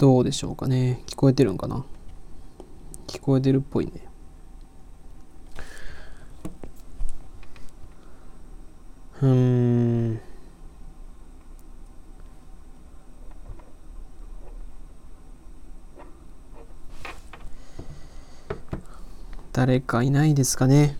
どうでしょうかね。聞こえてるんかな。聞こえてるっぽいね。うーん。誰かいないですかね。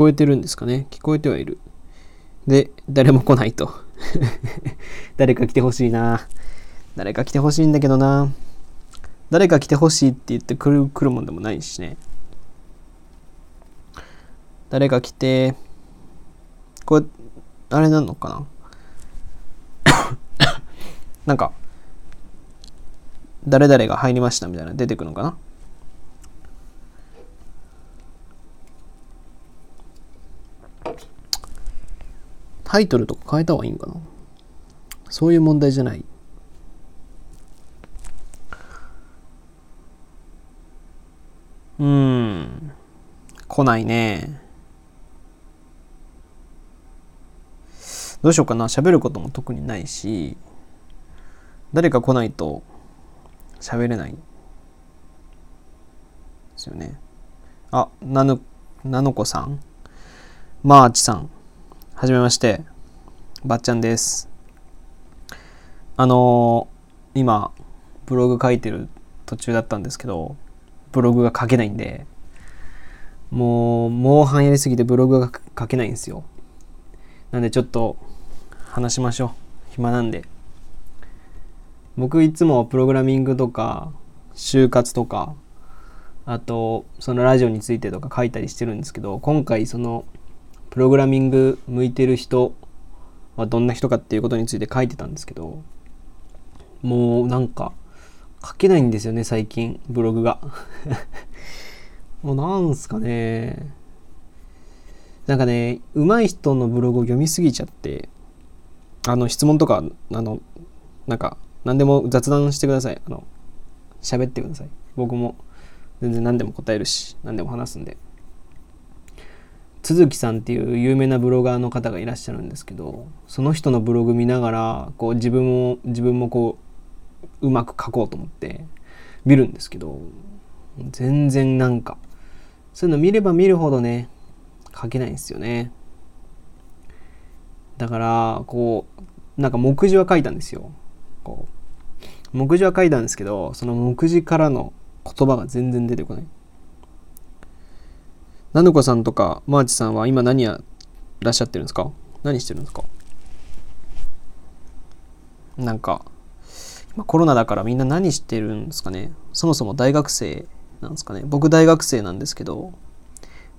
こえてるんですかね？聞こえてはいる。で、誰も来ないと。誰か来てほしいな。誰か来てほしいんだけどな。誰か来てほしいって言って来る来るもんでもないしね。誰か来て、これ、あれなのかな？なんか、誰々が入りましたみたいな出てくるのかな？タイトルとか変えた方がいいんかな？そういう問題じゃない？うん。来ないね。どうしようかな。喋ることも特にないし、誰か来ないと喋れない。ですよね。あ、なぬ、なのこさんマーチさん。はじめまして。ばっちゃんです。あのー今、ブログ書いてる途中だったんですけど、ブログが書けないんで、もう、もう半やりすぎてブログが書けないんですよ。なんでちょっと話しましょう。暇なんで。僕いつもプログラミングとか、就活とか、あと、そのラジオについてとか書いたりしてるんですけど、今回その、プログラミング向いてる人はどんな人かっていうことについて書いてたんですけど、もうなんか、書けないんですよね、最近、ブログが。もうなんすかね。なんかね、上手い人のブログを読みすぎちゃって、あの、質問とか、あの、なんか、何でも雑談してください。あの、喋ってください。僕も全然何でも答えるし、何でも話すんで。都築さんっていう有名なブロガーの方がいらっしゃるんですけどその人のブログ見ながらこう自分も自分もこううまく書こうと思って見るんですけど全然なんかそういうの見れば見るほどね書けないんですよね。だからこうなんか目次は書いたんですよ。こう目次は書いたんですけどその目次からの言葉が全然出てこない。なぬこさんとかマーチさんは今何やらっしゃってるんですか？何してるんですか？なんか今コロナだからみんな何してるんですかね？そもそも大学生なんですかね？僕大学生なんですけども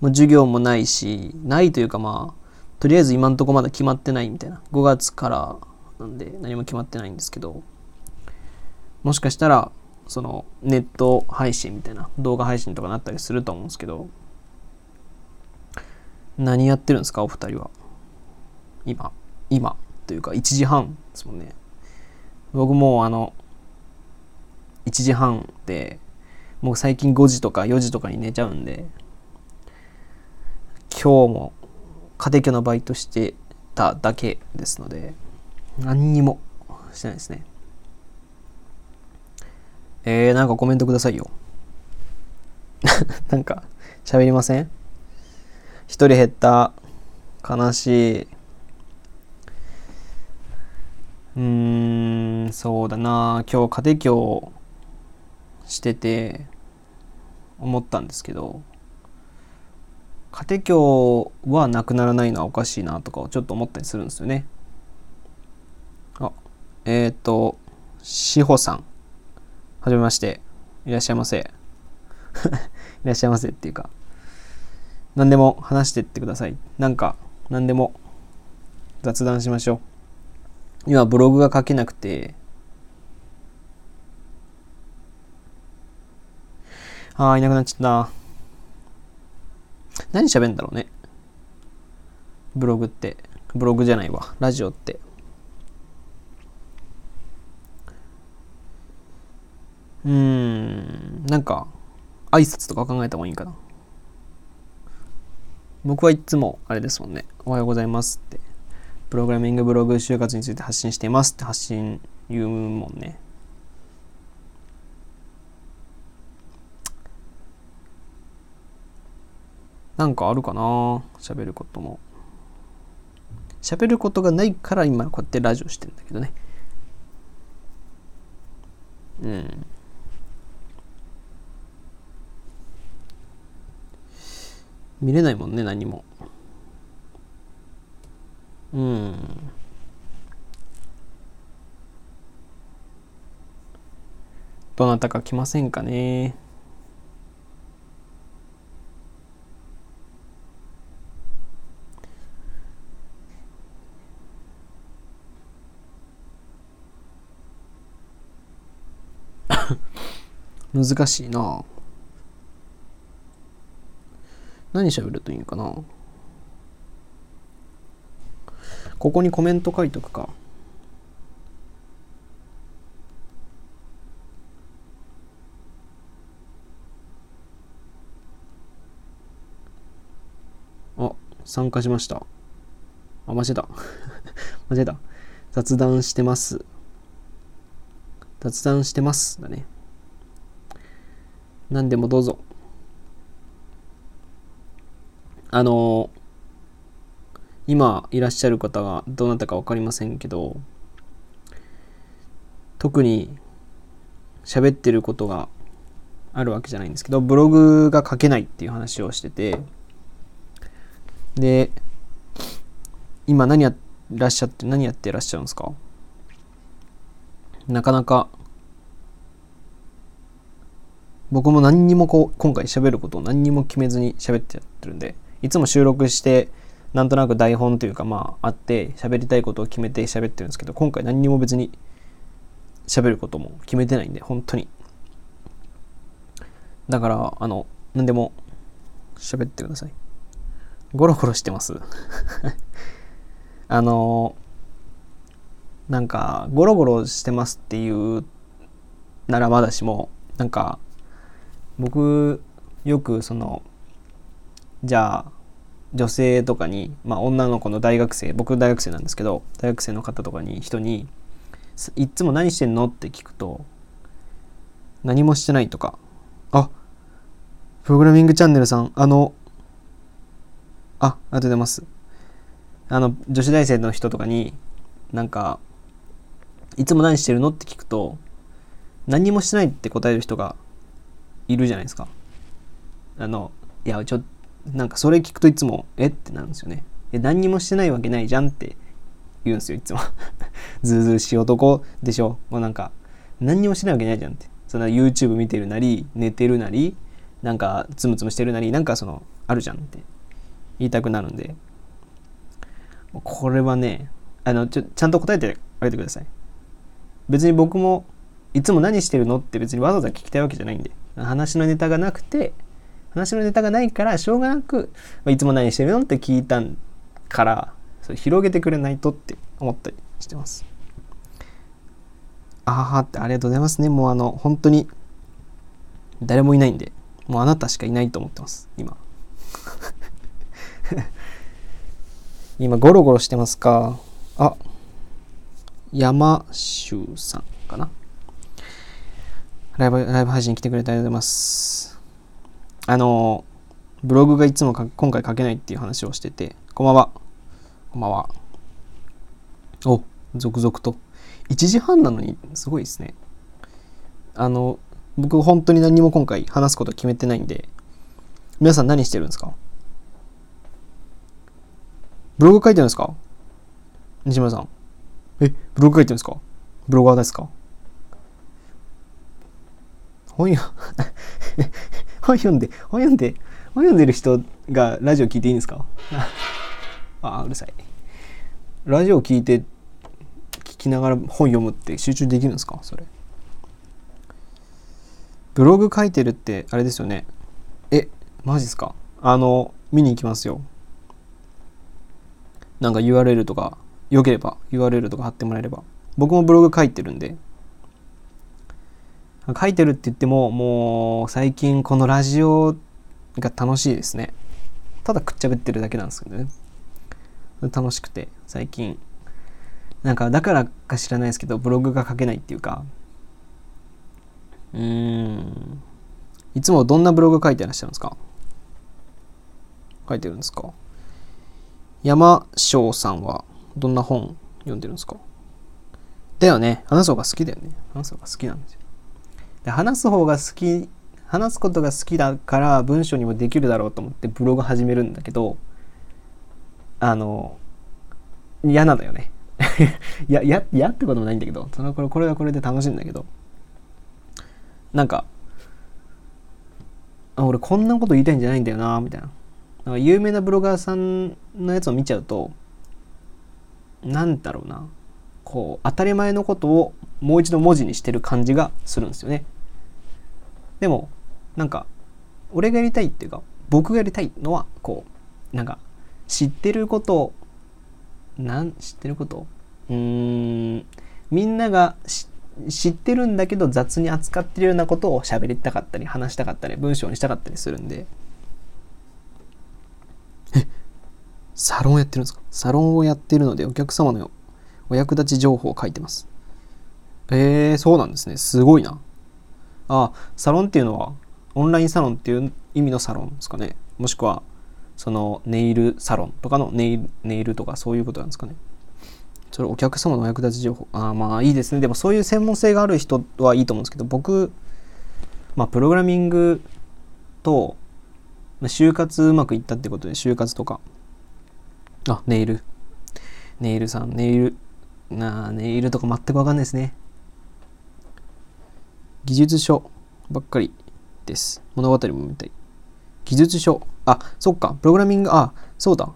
う授業もないしないというかまあとりあえず今んとこまだ決まってないみたいな。5月からなんで何も決まってないんですけどもしかしたらそのネット配信みたいな動画配信とかなったりすると思うんですけど何やってるんですかお二人は？今今というか1時半ですもんね。僕もあの1時半でもう最近5時とか4時とかに寝ちゃうんで今日も家庭教のバイトしてただけですので何にもしてないですね。えー、なんかコメントくださいよ。なんか喋りません？一人減った悲しい。うーんそうだな。今日家庭教してて思ったんですけど家庭教はなくならないのはおかしいなとかをちょっと思ったりするんですよね。あえっ、ー、と志保さん。はじめまして。いらっしゃいませ。いらっしゃいませっていうか。何でも話してってください。なんか、何でも雑談しましょう。今、ブログが書けなくて、あー、いなくなっちゃった。何喋んだろうね。ブログって。ブログじゃないわ。ラジオって。うーん、なんか、挨拶とか考えた方がいいかな。僕はいつもあれですもんね。おはようございますって。プログラミングブログ就活について発信していますって発信言うもんね。なんかあるかな？喋ることも。喋ることがないから今こうやってラジオしてんだけどね。うん。見れないもんね、何も。うん。どなたか来ませんかね。難しいな何喋るといいんかな？ここにコメント書いとくか。あ参加しました。あ間違えた。間違えた。雑談してます。雑談してます。だね。何でもどうぞ。あの今いらっしゃる方がどなたか分かりませんけど特に喋ってることがあるわけじゃないんですけどブログが書けないっていう話をしててで今何やらっしゃって何やってらっしゃるんですか？なかなか僕も何にもこう今回喋ることを何にも決めずに喋ってやってるんでいつも収録してなんとなく台本というかまああって喋りたいことを決めて喋ってるんですけど今回何にも別に喋ることも決めてないんで本当に。だからあの何でも喋ってください。ゴロゴロしてます。あのなんかゴロゴロしてますっていうならまだしもなんか僕よくそのじゃあ女性とかに、まあ、女の子の大学生僕大学生なんですけど大学生の方とかに人に「いつも何してんの?」って聞くと「何もしてない」とか「あプログラミングチャンネルさんあのあありがとうございます」あの女子大生の人とかになんか「いつも何してるの?」って聞くと何もしてないって答える人がいるじゃないですか。あの、いや、ちょっと、なんかそれ聞くといつも、え？ってなるんですよね。え、何にもしてないわけないじゃんって言うんですよ、いつも。ずうずうしい男でしょ。もうなんか、何にもしてないわけないじゃんって。その YouTube 見てるなり、寝てるなり、なんかつむつむしてるなり、なんかその、あるじゃんって言いたくなるんで、これはね、あの、ちょ、ちゃんと答えてあげてください。別に僕も、いつも何してるのって別にわざわざ聞きたいわけじゃないんで。話のネタがなくて話のネタがないからしょうがなく、まあ、いつも何してるのって聞いたからそれ広げてくれないとって思ったりしてます。ああってありがとうございますね。もうあの本当に誰もいないんでもうあなたしかいないと思ってます今。今ゴロゴロしてますか？あ山州さんかなライブ、ライブ配信来てくれてありがとうございます。あの、ブログがいつも今回書けないっていう話をしてて、こんばんは。こんばんは。お、続々と。1時半なのにすごいですね。あの、僕本当に何も今回話すこと決めてないんで、皆さん何してるんですか？ブログ書いてるんですか？西村さん。え、ブログ書いてるんですか？ブロガーですか？本読 本読んで本読んで本読んでる人がラジオ聞いていいんですか？あうるさい。ラジオ聞いて聞きながら本読むって集中できるんですか？それ。ブログ書いてるってあれですよね。えマジっすか？あの見に行きますよ。なんか URL とかよければ URL とか貼ってもらえれば。僕もブログ書いてるんで。書いてるって言ってももう最近このラジオが楽しいですね。ただくっちゃべってるだけなんですけどね。楽しくて最近。なんかだからか知らないですけどブログが書けないっていうか。うん。いつもどんなブログ書いてらっしゃるんですか？書いてるんですか？山翔さんはどんな本読んでるんですか？だよね。話す方が好きだよね。話す方が好きなんですよ。で話す方が好き話すことが好きだから文章にもできるだろうと思ってブログ始めるんだけどあの嫌なんだよね。い や嫌ってこともないんだけどそのこれこれはこれで楽しいんだけどなんかあ俺こんなこと言いたいんじゃないんだよなみたいな。なんか有名なブロガーさんのやつを見ちゃうとなんだろうな。こう当たり前のことをもう一度文字にしてる感じがするんですよね。でもなんか俺がやりたいっていうか僕がやりたいのはこうなんか知ってることなん知ってること？うーんみんなが知ってるんだけど雑に扱ってるようなことを喋りたかったり話したかったり文章にしたかったりするんで。えサロンやってるんですか？サロンをやってるのでお客様のお役立ち情報を書いてます。えー、そうなんですね。すごいな。あサロンっていうのはオンラインサロンっていう意味のサロンですかね。もしくはそのネイルサロンとかのネイルネイルとかそういうことなんですかね。それお客様のお役立ち情報。あまあいいですね。でもそういう専門性がある人はいいと思うんですけど僕まあプログラミングと就活うまくいったってことで就活とか。あネイル。ネイルさんネイルなあネイルとか全く分かんないですね。技術書ばっかりです。物語も見たい。技術書。あ、そっか。プログラミング、あ、そうだ。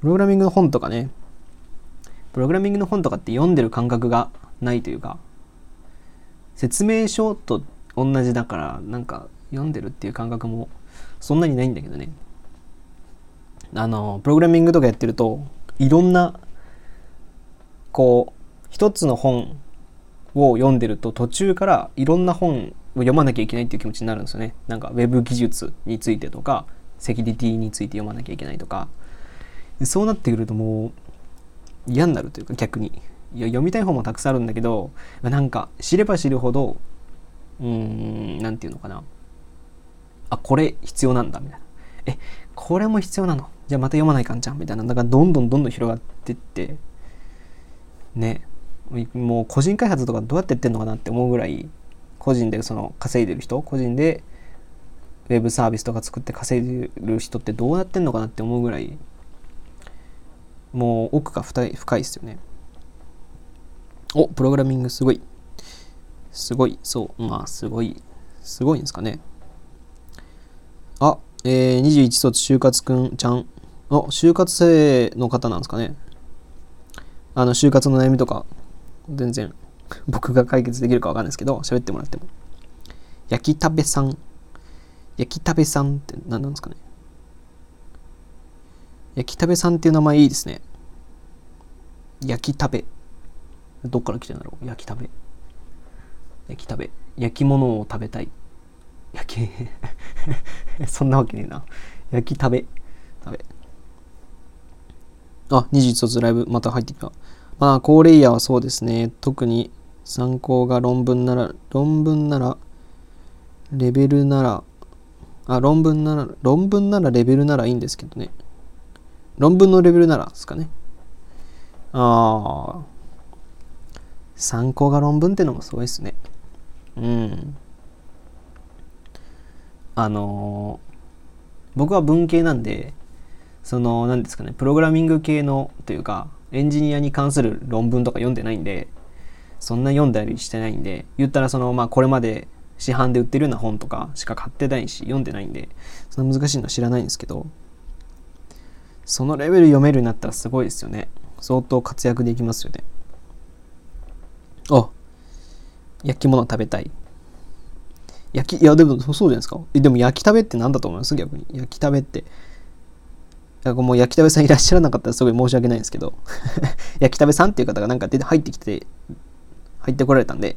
プログラミングの本とかね。プログラミングの本とかって読んでる感覚がないというか、説明書と同じだから、なんか読んでるっていう感覚もそんなにないんだけどね。あの、プログラミングとかやってると、いろんな、こう、一つの本を読んでると途中からいろんな本を読まなきゃいけないっていう気持ちになるんですよね。なんか Web 技術についてとかセキュリティについて読まなきゃいけないとか。そうなってくるともう嫌になるというか逆に。いや読みたい本もたくさんあるんだけどなんか知れば知るほどうーん何て言うのかな。あこれ必要なんだみたいな。えこれも必要なの？じゃあまた読まないかんじゃんみたいな。だからどんどんどんどん広がってってね。もう個人開発とかどうやってやってんのかなって思うぐらい個人でその稼いでる人個人でウェブサービスとか作って稼いでる人ってどうやってんのかなって思うぐらいもう奥が深い深いですよね。おプログラミングすごい。すごいそうまあすごいすごいんですかね。あえー、21卒就活くんちゃん。あ就活生の方なんですかね。あの就活の悩みとか。全然僕が解決できるかわかんないですけど喋ってもらっても。焼き食べさん。焼き食べさんって何なんですかね。焼き食べさんっていう名前いいですね。焼き食べ。どっから来てんだろう。焼き食べ。焼き食べ。焼き物を食べたい。焼き そんなわけねえな。焼き食べ。食べ。あ21卒ライブまた入ってきた。まあ、高レイヤーはそうですね。特に参考が論文なら、論文なら、レベルなら、あ、論文なら、論文ならレベルならいいんですけどね。論文のレベルならですかね。ああ。参考が論文ってのもすごいですね。うん。あのー、僕は文系なんで、その、何ですかね、プログラミング系のというか、エンジニアに関する論文とか読んでないんでそんな読んだりしてないんで言ったらそのまあこれまで市販で売ってるような本とかしか買ってないし読んでないんでそんな難しいのは知らないんですけどそのレベル読めるようになったらすごいですよね。相当活躍できますよね。あ焼き物食べたい。焼きいやでもそうじゃないですか。でも焼き食べって何だと思います？逆に。焼き食べって。もう焼き食べさんいらっしゃらなかったらすごい申し訳ないんですけど。焼き食べさんっていう方がなんか出て入ってきて入ってこられたんで。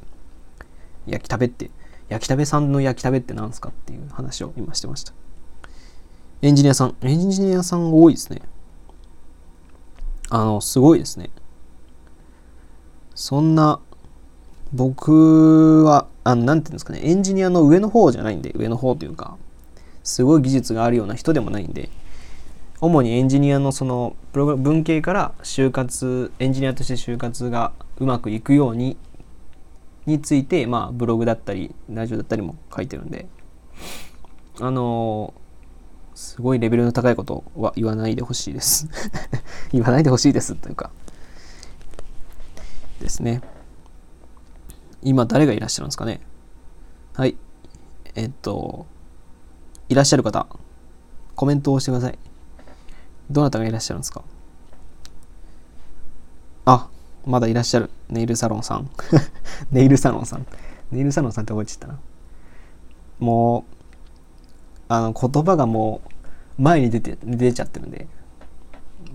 焼き食べって。焼き食べさんの焼き食べって何すかっていう話を今してました。エンジニアさん。エンジニアさん多いですね。あのすごいですね。そんな僕はあのなんていうんですかね。エンジニアの上の方じゃないんで上の方というかすごい技術があるような人でもないんで主にエンジニアのそのプログラ文系から就活エンジニアとして就活がうまくいくようにについて、まあ、ブログだったりラジオだったりも書いてるんであのすごいレベルの高いことは言わないでほしいです。言わないでほしいですというかですね。今誰がいらっしゃるんですかね？はい。えっといらっしゃる方コメントをしてください。どなたがいらっしゃるんですか？あ、まだいらっしゃる。ネイルサロンさん。ネイルサロンさん。ネイルサロンさんって覚えてたな。もう、あの、言葉がもう、前に出て、出ちゃってるんで、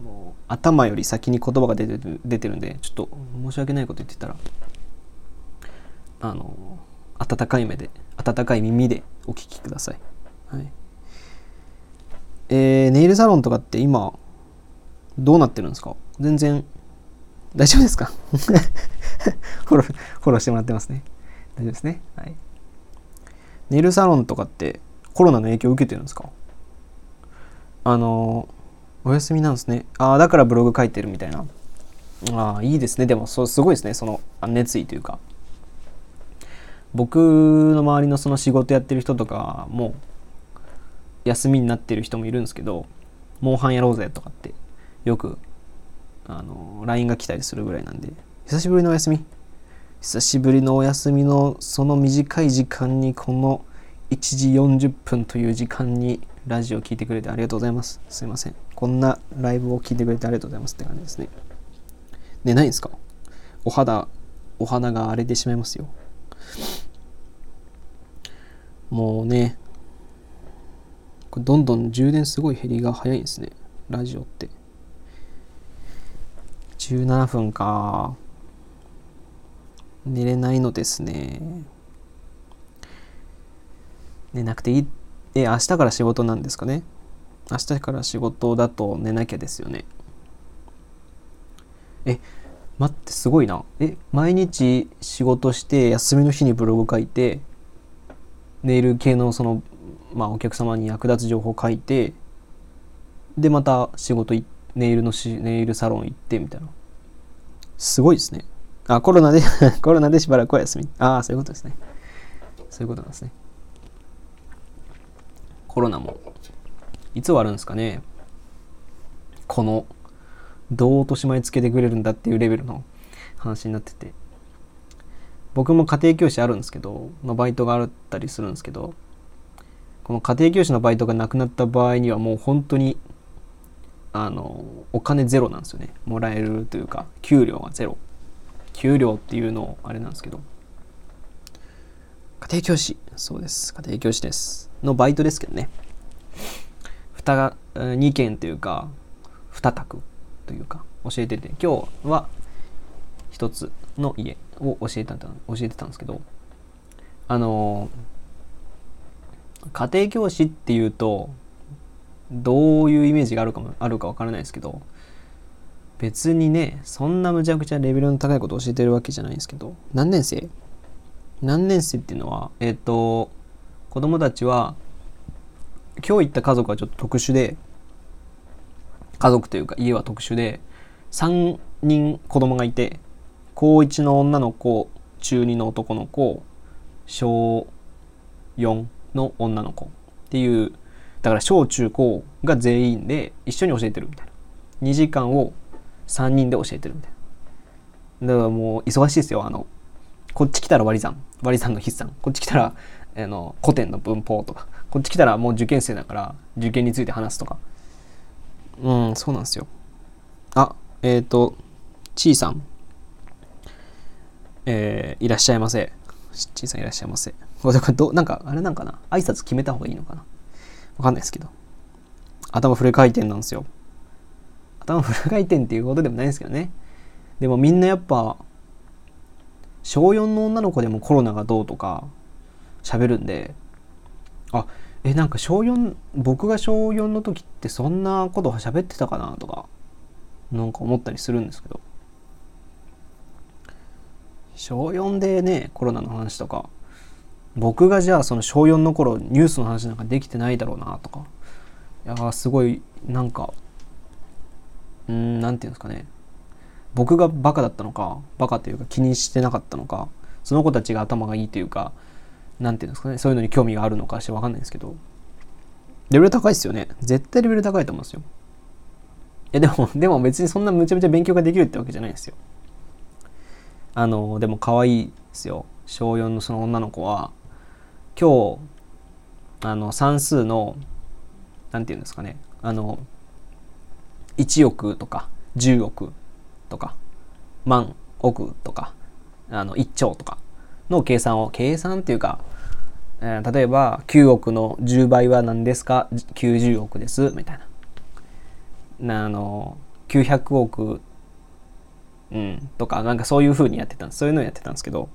もう、頭より先に言葉が出てる、出てるんで、ちょっと申し訳ないこと言ってたら、あの、温かい目で、温かい耳でお聞きください。はい。えー、ネイルサロンとかって今、どうなってるんですか？全然、大丈夫ですか？フォロー、フォローしてもらってますね。大丈夫ですね？はい。ネイルサロンとかってコロナの影響を受けてるんですか？あの、お休みなんですね。ああ、だからブログ書いてるみたいな。ああ、いいですね。でも、そう、すごいですね。その、熱意というか。僕の周りのその仕事やってる人とかも、休みになってる人もいるんですけど、モンハンやろうぜとかってよくあの LINE が来たりするぐらいなんで、久しぶりのお休み。久しぶりのお休みのその短い時間にこの1時40分という時間にラジオを聴いてくれてありがとうございます。すいません。こんなライブを聴いてくれてありがとうございますって感じですね。ね、ないんですか？お肌、お花が荒れてしまいますよ。もうね、どんどん充電すごい減りが早いんですね。ラジオって。17分か。寝れないのですね。寝なくていい。え、明日から仕事なんですかね？明日から仕事だと寝なきゃですよね。え、待って、すごいな。え、毎日仕事して休みの日にブログ書いて、ネイル系のそのまあ、お客様に役立つ情報を書いてでまた仕事ネイルのしネイルサロン行ってみたいな。すごいですね。あコロナで コロナでしばらくは休み。ああそういうことですね。そういうことなんですね。コロナも。いつ終わるんですかね。このどう落とし前つけてくれるんだっていうレベルの話になってて。僕も家庭教師あるんですけど、まあ、バイトがあったりするんですけどこの家庭教師のバイトがなくなった場合にはもう本当にあのお金ゼロなんですよね。もらえるというか給料がゼロ。給料っていうのをあれなんですけど。家庭教師。そうです。家庭教師です。のバイトですけどね。2 2件というか2択というか教えてて。今日は1つの家を教えた教えてたんですけどあの家庭教師っていうとどういうイメージがあるかもあるかわからないですけど別にねそんなむちゃくちゃレベルの高いことを教えてるわけじゃないんですけど何年生？何年生っていうのはえっ、ー、と子供たちは今日行った家族はちょっと特殊で家族というか家は特殊で3人子供がいて高1の女の子中2の男の子小4の女の子っていう。だから小中高が全員で一緒に教えてるみたいな。2時間を3人で教えてるみたいな。だからもう忙しいですよあのこっち来たら割り算割り算の筆算こっち来たら あの古典の文法とか。こっち来たらもう受験生だから受験について話すとか。うんそうなんですよ。あえっ、ー、とちいさん。えー、いらっしゃいませ。ちいさんいらっしゃいませ。どなんかあれなんかな？挨拶決めた方がいいのかな？わかんないですけど。頭フル回転なんですよ。頭フル回転っていうことでもないんですけどね。でもみんなやっぱ小4の女の子でもコロナがどうとか喋るんであえなんか小4僕が小4の時ってそんなこと喋ってたかなとかなんか思ったりするんですけど。小4でねコロナの話とか僕がじゃあその小4の頃ニュースの話なんかできてないだろうなとか。いやすごいなんかうんなんていうんですかね。僕がバカだったのかバカというか気にしてなかったのかその子たちが頭がいいというかなんていうんですかね。そういうのに興味があるのかして分かんないですけど。レベル高いですよね。絶対レベル高いと思うんですよ。いやでも でも別にそんなむちゃむちゃ勉強ができるってわけじゃないですよ。あのでも可愛いですよ。小4のその女の子は今日あの算数の何て言うんですかね。あの1億とか10億とか万億とかあの1兆とかの計算を計算っていうか、えー、例えば9億の10倍は何ですか？90億です。みたいな。あの900億うんとかなんかそういう風にやってたんです。そういうのをやってたんですけど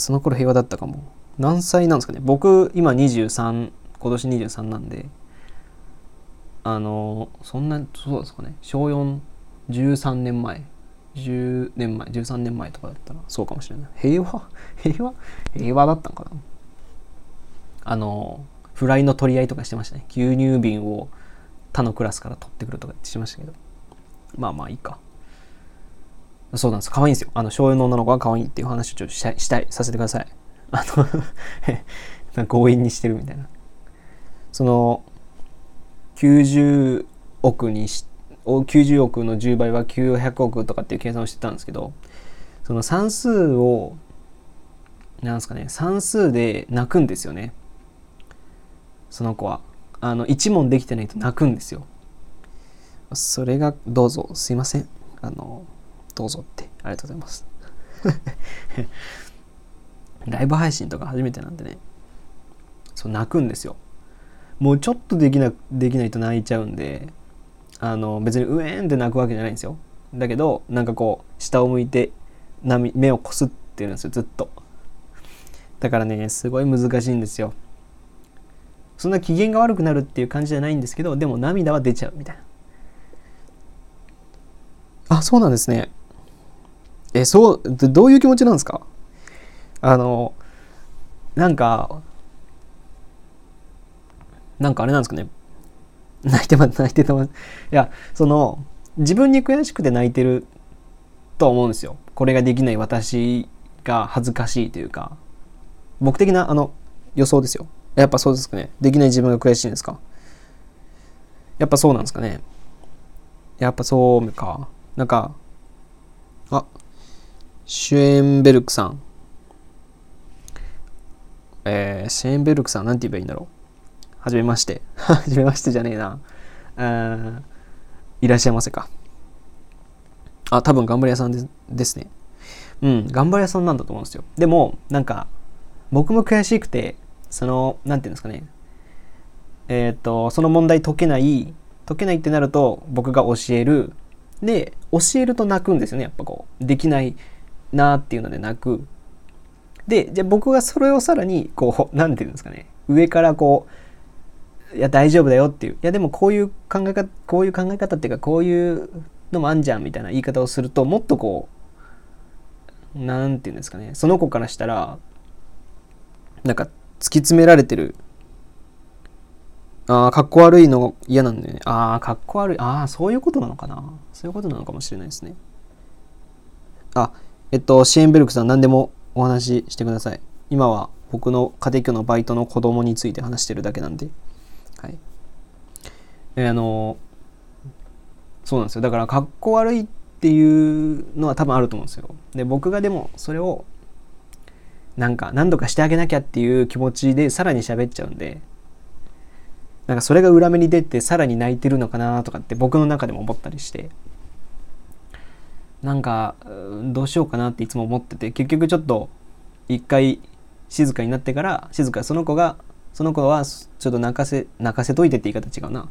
その頃平和だったかも。何歳なんですかね。僕今23今年23なんであのそんなそうですかね。小413年前。10年前13年前とかだったらそうかもしれない。平和？平和？平和だったんかな。あのフライの取り合いとかしてましたね。牛乳瓶を他のクラスから取ってくるとかってしましたけど。まあまあいいか。そうなんです。可愛いんですよ。あの小4の女の子が可愛いっていう話をちょっとしたいしたいさせてください。あの 強引にしてるみたいな。その90億にし90億の10倍は900億とかっていう計算をしてたんですけどその算数をなんですかね算数で泣くんですよね。その子は。あの1問できてないと泣くんですよ。それがどうぞすいません。あのどうぞってありがとうございます。ライブ配信とか初めてなんでねそう泣くんですよ。もうちょっとできなできないと泣いちゃうんであの別にうえんって泣くわけじゃないんですよ。だけどなんかこう下を向いて目をこすってるんですよずっと。だからねすごい難しいんですよ。そんな機嫌が悪くなるっていう感じじゃないんですけどでも涙は出ちゃうみたいな。あそうなんですね。えそうどういう気持ちなんですか？あのなんかなんかあれなんですかね？泣いてま、泣いてたま。いや、その、自分に悔しくて泣いてると思うんですよ。これができない私が恥ずかしいというか、僕的なあの予想ですよ。やっぱそうですかね。できない自分が悔しいんですか？やっぱそうなんですかね。やっぱそうか。なんか、シュエンベルクさん。えー、シュエンベルクさん、なんて言えばいいんだろう。はじめまして。はじめましてじゃねえな。あいらっしゃいませか。あ、多分頑張り屋さんでですね。うん、頑張り屋さんなんだと思うんですよ。でも、なんか、僕も悔しくて、その、なんていうんですかね。えっ、ー、と、その問題解けない、解けないってなると、僕が教える。で、教えると泣くんですよね。やっぱこう、できないなっていうので泣く。で、じゃあ僕がそれをさらに、こう、なんていうんですかね。上からこう、いや大丈夫だよっていう。いやでもこういう考え方こういう考え方っていうかこういうのもあんじゃんみたいな言い方をするともっとこう何て言うんですかね。その子からしたらなんか突き詰められてる。ああかっこ悪いの嫌なんだよね。ああかっこ悪い。ああそういうことなのかな。そういうことなのかもしれないですね。あえっとシェーンベルクさん何でもお話ししてください。今は僕の家庭教のバイトの子供について話してるだけなんで。はい。えあのそうなんですよ。だからかっこ悪いっていうのは多分あると思うんですよ。で僕がでもそれをなんか何度かしてあげなきゃっていう気持ちでさらに喋っちゃうんで。なんかそれが裏目に出てさらに泣いてるのかなとかって僕の中でも思ったりして。なんかどうしようかなっていつも思ってて結局ちょっと一回静かになってから静かその子がその子はちょっと泣かせ泣かせといてって言い方違うな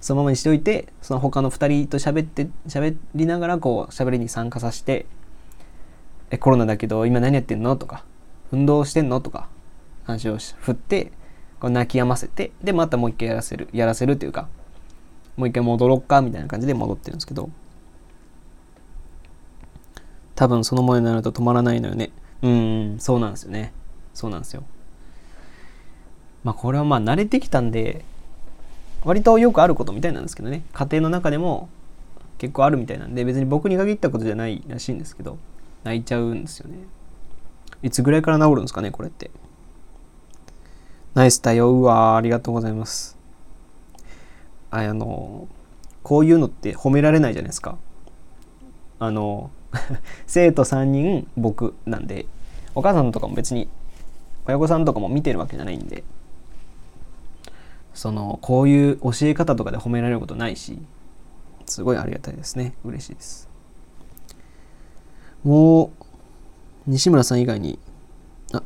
そのままにしておいてその他の2人と喋って喋りながらこう喋りに参加させて「えコロナだけど今何やってんの?」とか運動してんの？とか話を振ってこう泣き止ませてでまたもう一回やらせるやらせるというかもう一回戻ろっかみたいな感じで戻ってるんですけど多分その前になると止まらないのよね。うんそうなんですよね。そうなんですよ。まあこれはまあ慣れてきたんで割とよくあることみたいなんですけどね。家庭の中でも結構あるみたいなんで別に僕に限ったことじゃないらしいんですけど泣いちゃうんですよね。いつぐらいから治るんですかねこれって。ナイス対応。うわありがとうございます。ああのこういうのって褒められないじゃないですか。あの 生徒3人僕なんでお母さんとかも別に親御さんとかも見てるわけじゃないんでそのこういう教え方とかで褒められることないしすごいありがたいですね。嬉しいです。もう西村さん以外にあ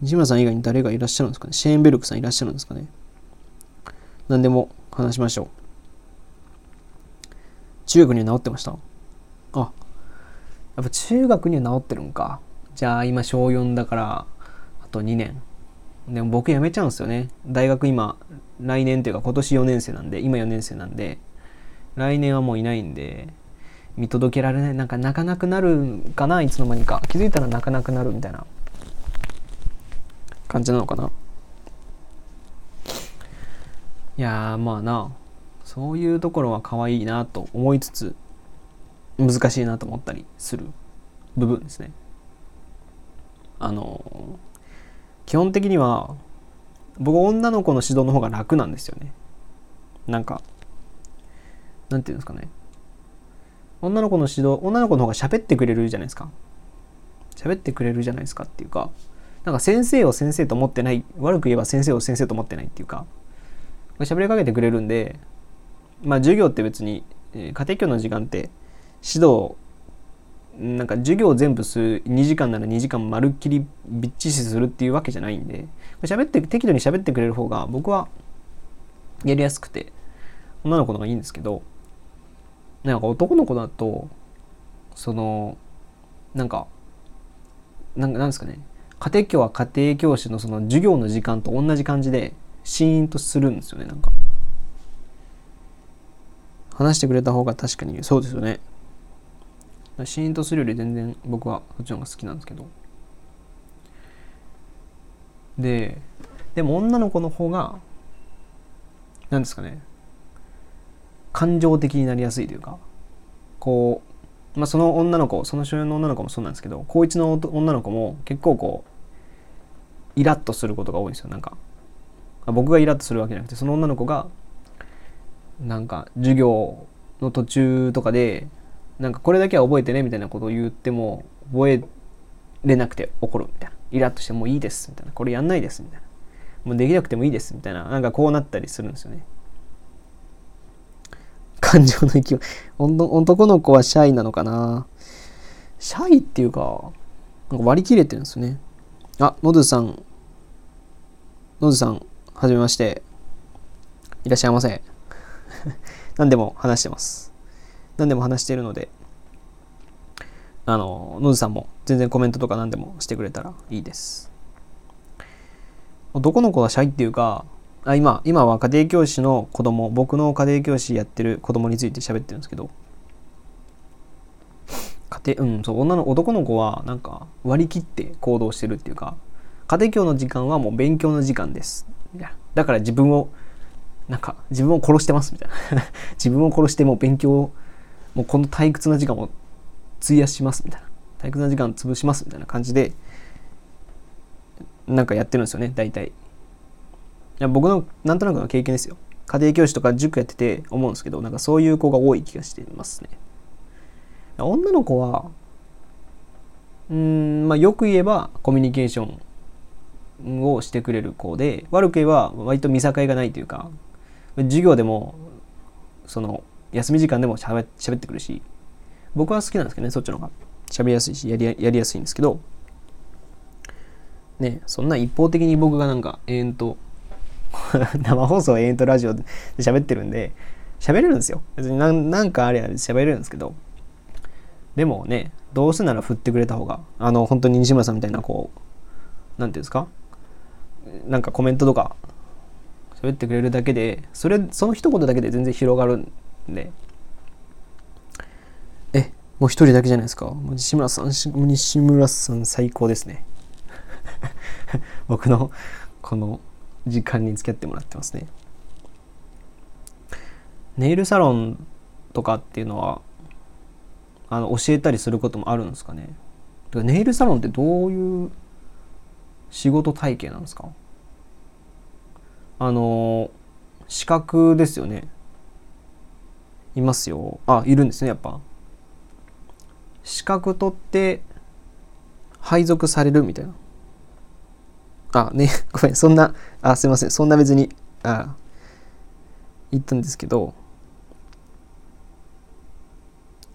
西村さん以外に誰がいらっしゃるんですかね？シェーンベルクさんいらっしゃるんですかね？何でも話しましょう。中学には治ってました。やっぱ中学には治ってるんか。じゃあ今小4だからあと2年。でも僕辞めちゃうんですよね。大学今来年というか今年4年生なんで今4年生なんで。来年はもういないんで見届けられない。なんか泣かなくなるかないつの間にか。気づいたら泣かなくなるみたいな。感じなのかな。いやまあな。そういうところは可愛いなと思いつつ。難しいなと思ったりする部分ですね。あの基本的には僕女の子の指導の方が楽なんですよね。なんかなんていうんですかね。女の子の指導女の子の方が喋ってくれるじゃないですか。喋ってくれるじゃないですかっていうかなんか先生を先生と思ってない悪く言えば先生を先生と思ってないっていうか喋りかけてくれるんでまあ授業って別に、家庭教の時間って指導なんか授業全部する2時間なら2時間まるっきりびっちしするっていうわけじゃないんで喋って適度に喋ってくれる方が僕はやりやすくて女の子の方がいいんですけどなんか男の子だとそのなんかなんなんですかね家庭教は家庭教師のその授業の時間と同じ感じでシーンとするんですよねなんか。話してくれた方が確かにそうですよね。シーンとするより全然僕はそっちの方が好きなんですけど。ででも女の子の方が何ですかね。感情的になりやすいというかこう、まあ、その女の子その主演の女の子もそうなんですけど高1の女の子も結構こうイラッとすることが多いんですよなんか。僕がイラッとするわけじゃなくてその女の子がなんか授業の途中とかでなんかこれだけは覚えてねみたいなことを言っても覚えれなくて怒るみたいな。イラッとしてもういいですみたいな。これやんないですみたいな。もうできなくてもいいですみたいな。なんかこうなったりするんですよね。感情の勢い男の子はシャイなのかな。シャイっていうかなんか割り切れてるんですよね。あノズさん。ノズさんはじめまして。いらっしゃいませ。何でも話してます。何でも話しているのであのノズさんも全然コメントとか何でもしてくれたらいいです。男の子はシャイっていうかあ今今は家庭教師の子供僕の家庭教師やってる子供について喋ってるんですけど家庭うんそう女の男の子はなんか割り切って行動してるっていうか家庭教の時間はもう勉強の時間です。だから自分をなんか自分を殺してますみたいな。自分を殺してもう勉強をもうこの退屈な時間を費やしますみたいな。退屈な時間潰しますみたいな感じでなんかやってるんですよね大体。いや僕のなんとなくの経験ですよ。家庭教師とか塾やってて思うんですけどなんかそういう子が多い気がしてますね。女の子はうんまあよく言えばコミュニケーションをしてくれる子で悪く言えば割と見境がないというか授業でもその休み時間でもしゃべってくるし僕は好きなんですけどねそっちの方が。喋りやすいしやりやりやすいんですけど。ねそんな一方的に僕がなんか永遠と 生放送永遠とラジオで喋ってるんで喋れるんですよ。別に何かあれば喋れるんですけど。でもねどうせなら振ってくれた方があの本当に西村さんみたいなこう何ていうんですか？なんかコメントとか喋ってくれるだけでそれその一言だけで全然広がるんで。えもう一人だけじゃないですか？もう西村さん西村さん最高ですね。僕のこの時間に付き合ってもらってますね。ネイルサロンとかっていうのはあの教えたりすることもあるんですかね？ネイルサロンってどういう仕事体系なんですか？あの資格ですよね。いますよ。あいるんですねやっぱ。資格取って配属されるみたいな。あね ごめんそんなあすいません。そんな別にあ言ったんですけど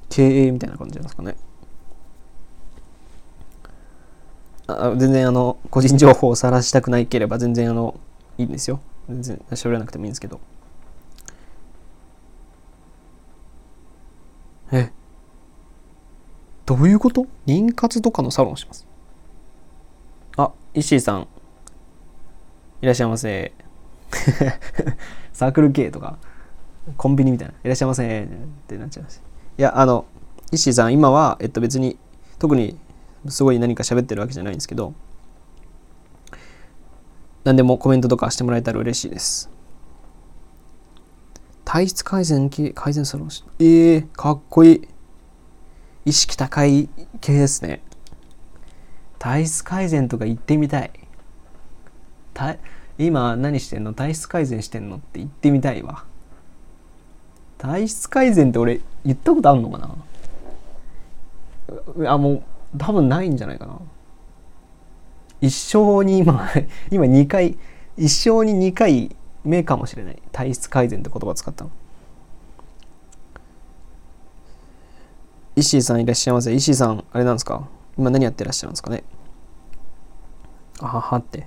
経営みたいな感じなんですかね。あ全然あの個人情報を晒したくないければ全然あのいいんですよ。全然喋らなくてもいいんですけど。えどういうこと？妊活とかのサロンします。あ石井さん。いらっしゃいませ。サークル系とか。コンビニみたいな「いらっしゃいませ」ってなっちゃいましいやあの石井さん今は、えっと、別に特にすごい何か喋ってるわけじゃないんですけど何でもコメントとかしてもらえたら嬉しいです。体質改善系改善サロンえー、かっこいい。意識高い系ですね。体質改善とか言ってみたい。今何してんの？体質改善してんのって言ってみたいわ。体質改善って俺言ったことあるのかな？あもう多分ないんじゃないかな。一生に今今2回一生に2回目かもしれない。体質改善って言葉使ったの。石井さんいらっしゃいませ。石井さんあれなんですか？今何やってらっしゃるんですかね？あははって。い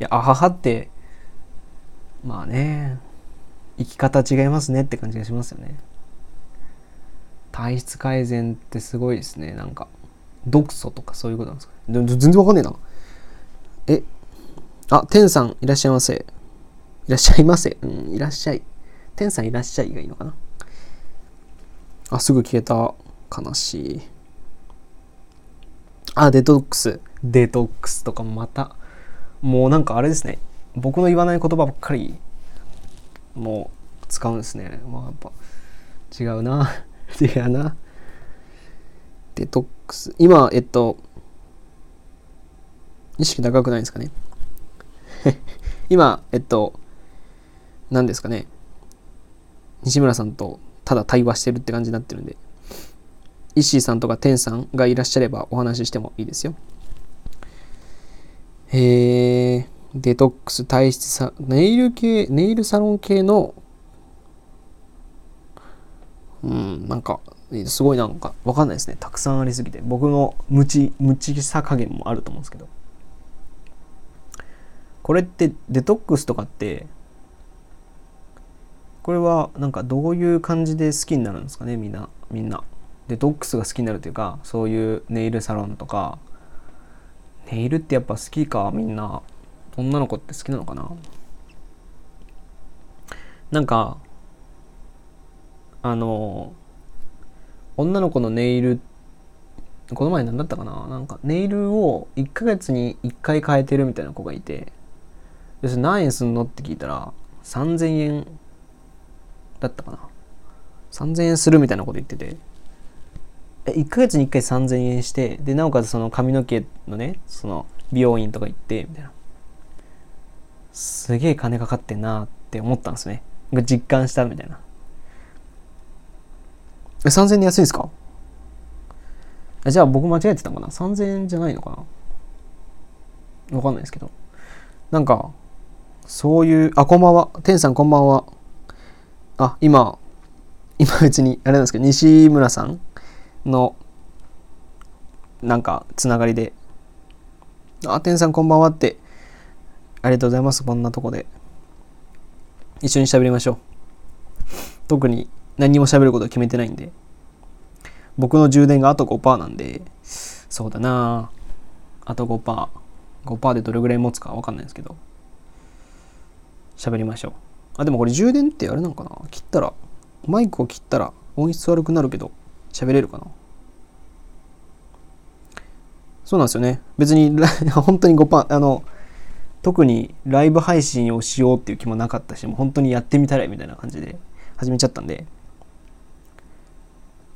やあははってまあね生き方違いますねって感じがしますよね。体質改善ってすごいですね。なんか毒素とかそういうことなんですかね？全然わかんねえな。えあ天さんいらっしゃいませ。いらっしゃいませ。うんいらっしゃい。天さんいらっしゃいがいいのかな。あすぐ消えた。悲しい。あデトックス。デトックスとかまた。もうなんかあれですね。僕の言わない言葉ばっかり。もう使うんですね。まあやっぱ。違うな。違うな。デトックス。今えっと意識高くないですかね。今えっと何ですかね。西村さんとただ対話してるって感じになってるんで。石井さんとか天さんがいらっしゃればお話ししてもいいですよ。へえデトックス体質さネイル系ネイルサロン系のうんなんかすごいなんかわかんないですね。たくさんありすぎて。僕の無知無知さ加減もあると思うんですけど。これってデトックスとかってこれはなんかどういう感じで好きになるんですかねみんなみんな。デトックスが好きになるというかそういうネイルサロンとか。ネイルってやっぱ好きかみんな。女の子って好きなのかな。なんかあの女の子のネイルこの前何だったかな？なんかネイルを1ヶ月に1回変えてるみたいな子がいて。要するに何円すんの？って聞いたら3000円だったかな。3000円するみたいなこと言ってて。1ヶ月に1回3000円してでなおかつその髪の毛のねその美容院とか行ってみたいな。すげえ金かかってんなって思ったんですね。実感したみたいな。え3000円で安いんですか？じゃあ僕間違えてたのかな？3000円じゃないのかな？わかんないですけど。なんかそういうあこんばんは。天さんこんばんは。あ今今別にあれなんですけど西村さんのなんかつながりで「あ天さんこんばんは」って。ありがとうございます。こんなとこで。一緒に喋りましょう。特に何も喋ること決めてないんで。僕の充電があと5%なんで。そうだな。あと5% 5%でどれぐらい持つかわかんないですけど。喋りましょう。あでもこれ充電ってあれなのかな？切ったらマイクを切ったら音質悪くなるけど喋れるかな？そうなんですよね。別に 本当に5%あの特にライブ配信をしようっていう気もなかったしもう本当にやってみたらみたいな感じで始めちゃったんで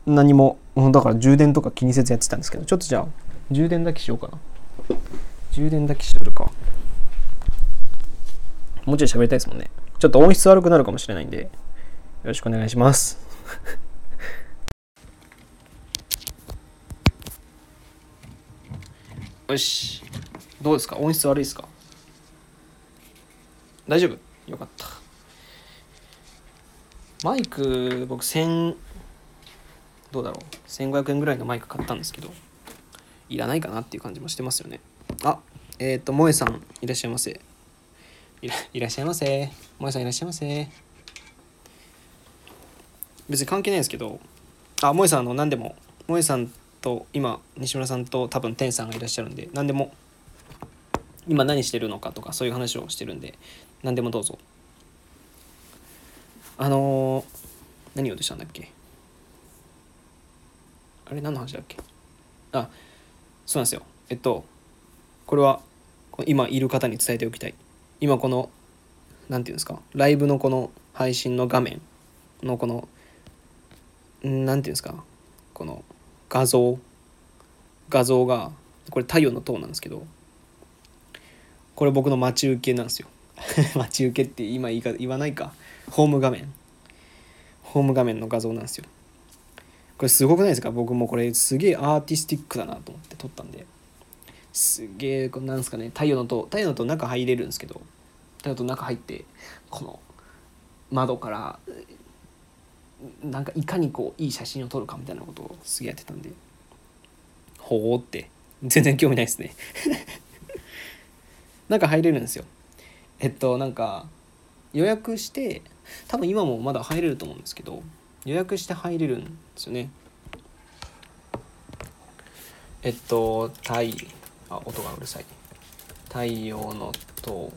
何もだから充電とか気にせずやってたんですけどちょっとじゃあ充電だけしようかな。充電だけしとるか。もうちょい喋りたいですもんね。ちょっと音質悪くなるかもしれないんでよろしくお願いします。よし。どうですか？音質悪いですか？大丈夫？よかった。マイク僕1000どうだろう？1500円ぐらいのマイク買ったんですけどいらないかなっていう感じもしてますよね。あえっ、ー、と萌えさんいらっしゃいませ。いらいらっしゃいませ。萌えさんいらっしゃいませ。別に関係ないですけどあ萌えさんあの何でも。萌えさんと今西村さんと多分天さんがいらっしゃるんで何でも。今何してるのかとかそういう話をしてるんで何でもどうぞ。あのー、何言おうとしたんだっけ。あれ何の話だっけ。あそうなんですよ。えっとこれは今いる方に伝えておきたい。今この何て言うんですか？ライブのこの配信の画面のこの何て言うんですか？この画像画像がこれ太陽の塔なんですけどこれ僕の待ち受けなんですよ。待ち受けって今言い言わないか。ホーム画面。ホーム画面の画像なんですよ。これすごくないですか？僕もこれすげえアーティスティックだなと思って撮ったんで。すげえなんすかね太陽の塔太陽の塔中入れるんですけど太陽の塔中入ってこの窓からなんかいかにこういい写真を撮るかみたいなことをすげえやってたんでほうって全然興味ないですね。なんか入れるんですよ。えっとなんか予約して多分今もまだ入れると思うんですけど予約して入れるんですよね。えっと太あ音がうるさい。太陽の塔。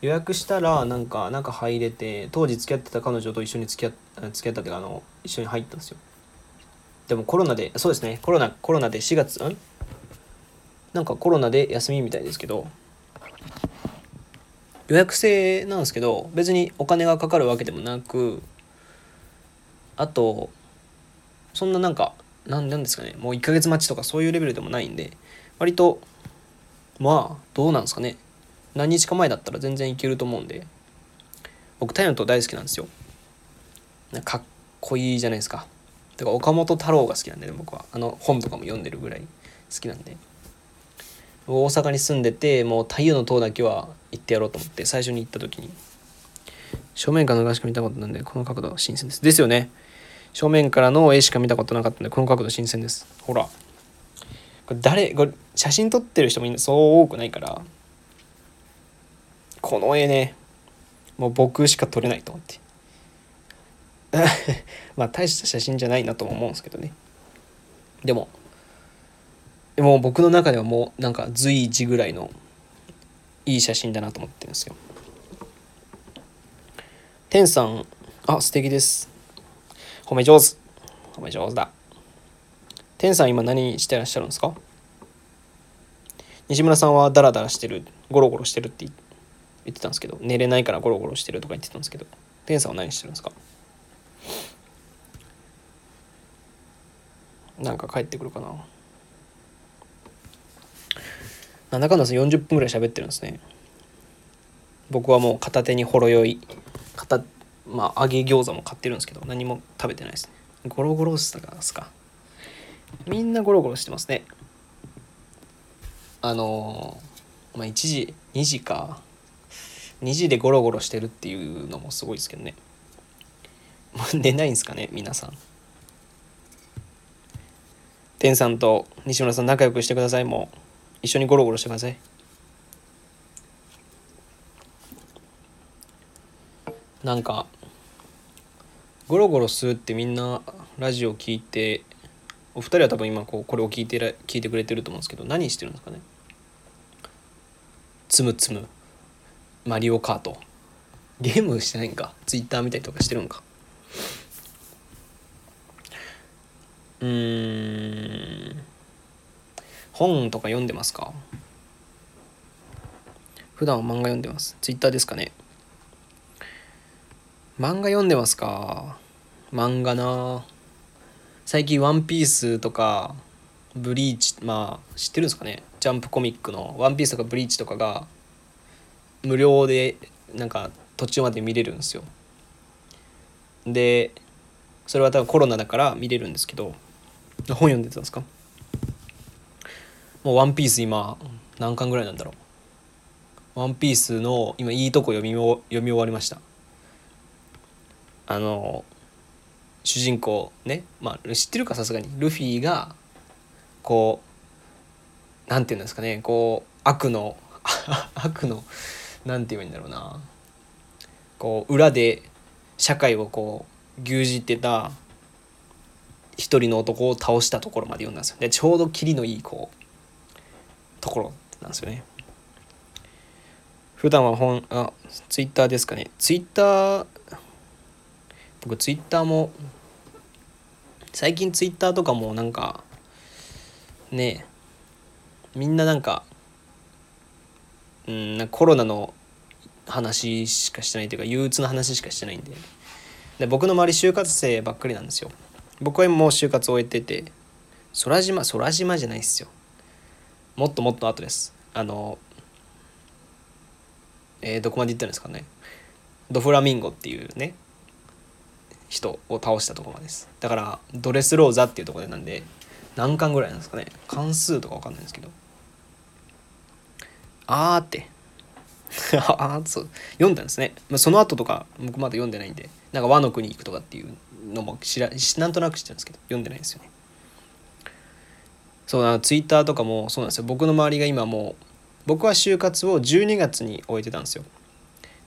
予約したらなんか中入れて当時付き合ってた彼女と一緒に付き合付き合ったっていうかあの一緒に入ったんですよ。でもコロナでそうですね。コロナコロナで4月ん？なんかコロナで休みみたいですけど予約制なんですけど別にお金がかかるわけでもなくあとそんななんかなんなんですかね。もう1ヶ月待ちとかそういうレベルでもないんで割とまあどうなんですかね。何日か前だったら全然いけると思うんで。僕太陽と大好きなんですよ。かっこいいじゃないですか。だから岡本太郎が好きなんで、ね、僕は。あの本とかも読んでるぐらい好きなんで。大阪に住んでてもう太陽の塔だけは行ってやろうと思って最初に行った時に。正面からの画しか見たことなんでこの角度は新鮮です。ですよね。正面からの絵しか見たことなかったんでこの角度新鮮です。ほら。これ誰これ写真撮ってる人もそう多くないからこの絵ねもう僕しか撮れないと思って。まあ大した写真じゃないなとも思うんですけどね。でももう僕の中ではもうなんか随時ぐらいのいい写真だなと思ってるんですよ。天さんあ素敵です。褒め上手。褒め上手だ。天さん今何してらっしゃるんですか？西村さんはダラダラしてるゴロゴロしてるって言ってたんですけど寝れないからゴロゴロしてるとか言ってたんですけど天さんは何してるんですか？なんか帰ってくるかな。なんだかんだ40分ぐらい喋ってるんですね。僕はもう片手にほろ酔い片まあ揚げ餃子も買ってるんですけど何も食べてないですね。ゴロゴロしたかすか？みんなゴロゴロしてますね。あのまあ1時2時か。2時でゴロゴロしてるっていうのもすごいですけどね。寝ないんですかね皆さん。天さんと西村さん仲良くしてください。もう一緒にゴロゴロしてください。なんかゴロゴロするってみんなラジオ聞いてお二人は多分今こうこれを聞いてら聞いてくれてると思うんですけど何してるんですかね？つむつむマリオカート。ゲームしてないんか？ツイッター見たりとかしてるんか？うん。本とか読んでますか？普段は漫画読んでます。ツイッターですかね？漫画読んでますか？漫画な。最近「ワンピースとか「ブリーチ」まあ知ってるんですかね？ジャンプコミックの「ワンピースとか「ブリーチ」とかが無料でなんか途中まで見れるんですよ。でそれは多分コロナだから見れるんですけど本読んでたんですか？もう「ワンピース今何巻ぐらいなんだろう「ワンピースの今いいとこ読み読み終わりました。あの主人公ねまあ知ってるかさすがに。ルフィがこうなんていうんですかねこう悪の 悪のなんて言うんだろうな。こう裏で社会をこう牛耳ってた一人の男を倒したところまで読んだんですよ。でちょうどキリのいいこうところなんですよね。普段は本あツイッターですかね。ツイッター僕ツイッターも最近ツイッターとかもなんかねみんななんかうんコロナの話しかしてないというか憂鬱な話しかしてないんで。で僕の周り就活生ばっかりなんですよ。僕はもう就活終えてて空島空島じゃないっすよ。もっともっと後です。あのえー、どこまで行ったんですかね。ドフラミンゴっていうね人を倒したところです。だからドレスローザっていうところでなんで何巻ぐらいなんですかね。関数とか分かんないんですけど。あーって。あーそう。読んだんですね、まあ、その後とか僕まだ読んでないんでなんか和の国行くとかっていうのも知らなんとなく知ってるんですけど読んでないですよね。そうなツイッターとかもそうなんですよ。僕の周りが今もう僕は就活を12月に終えてたんですよ。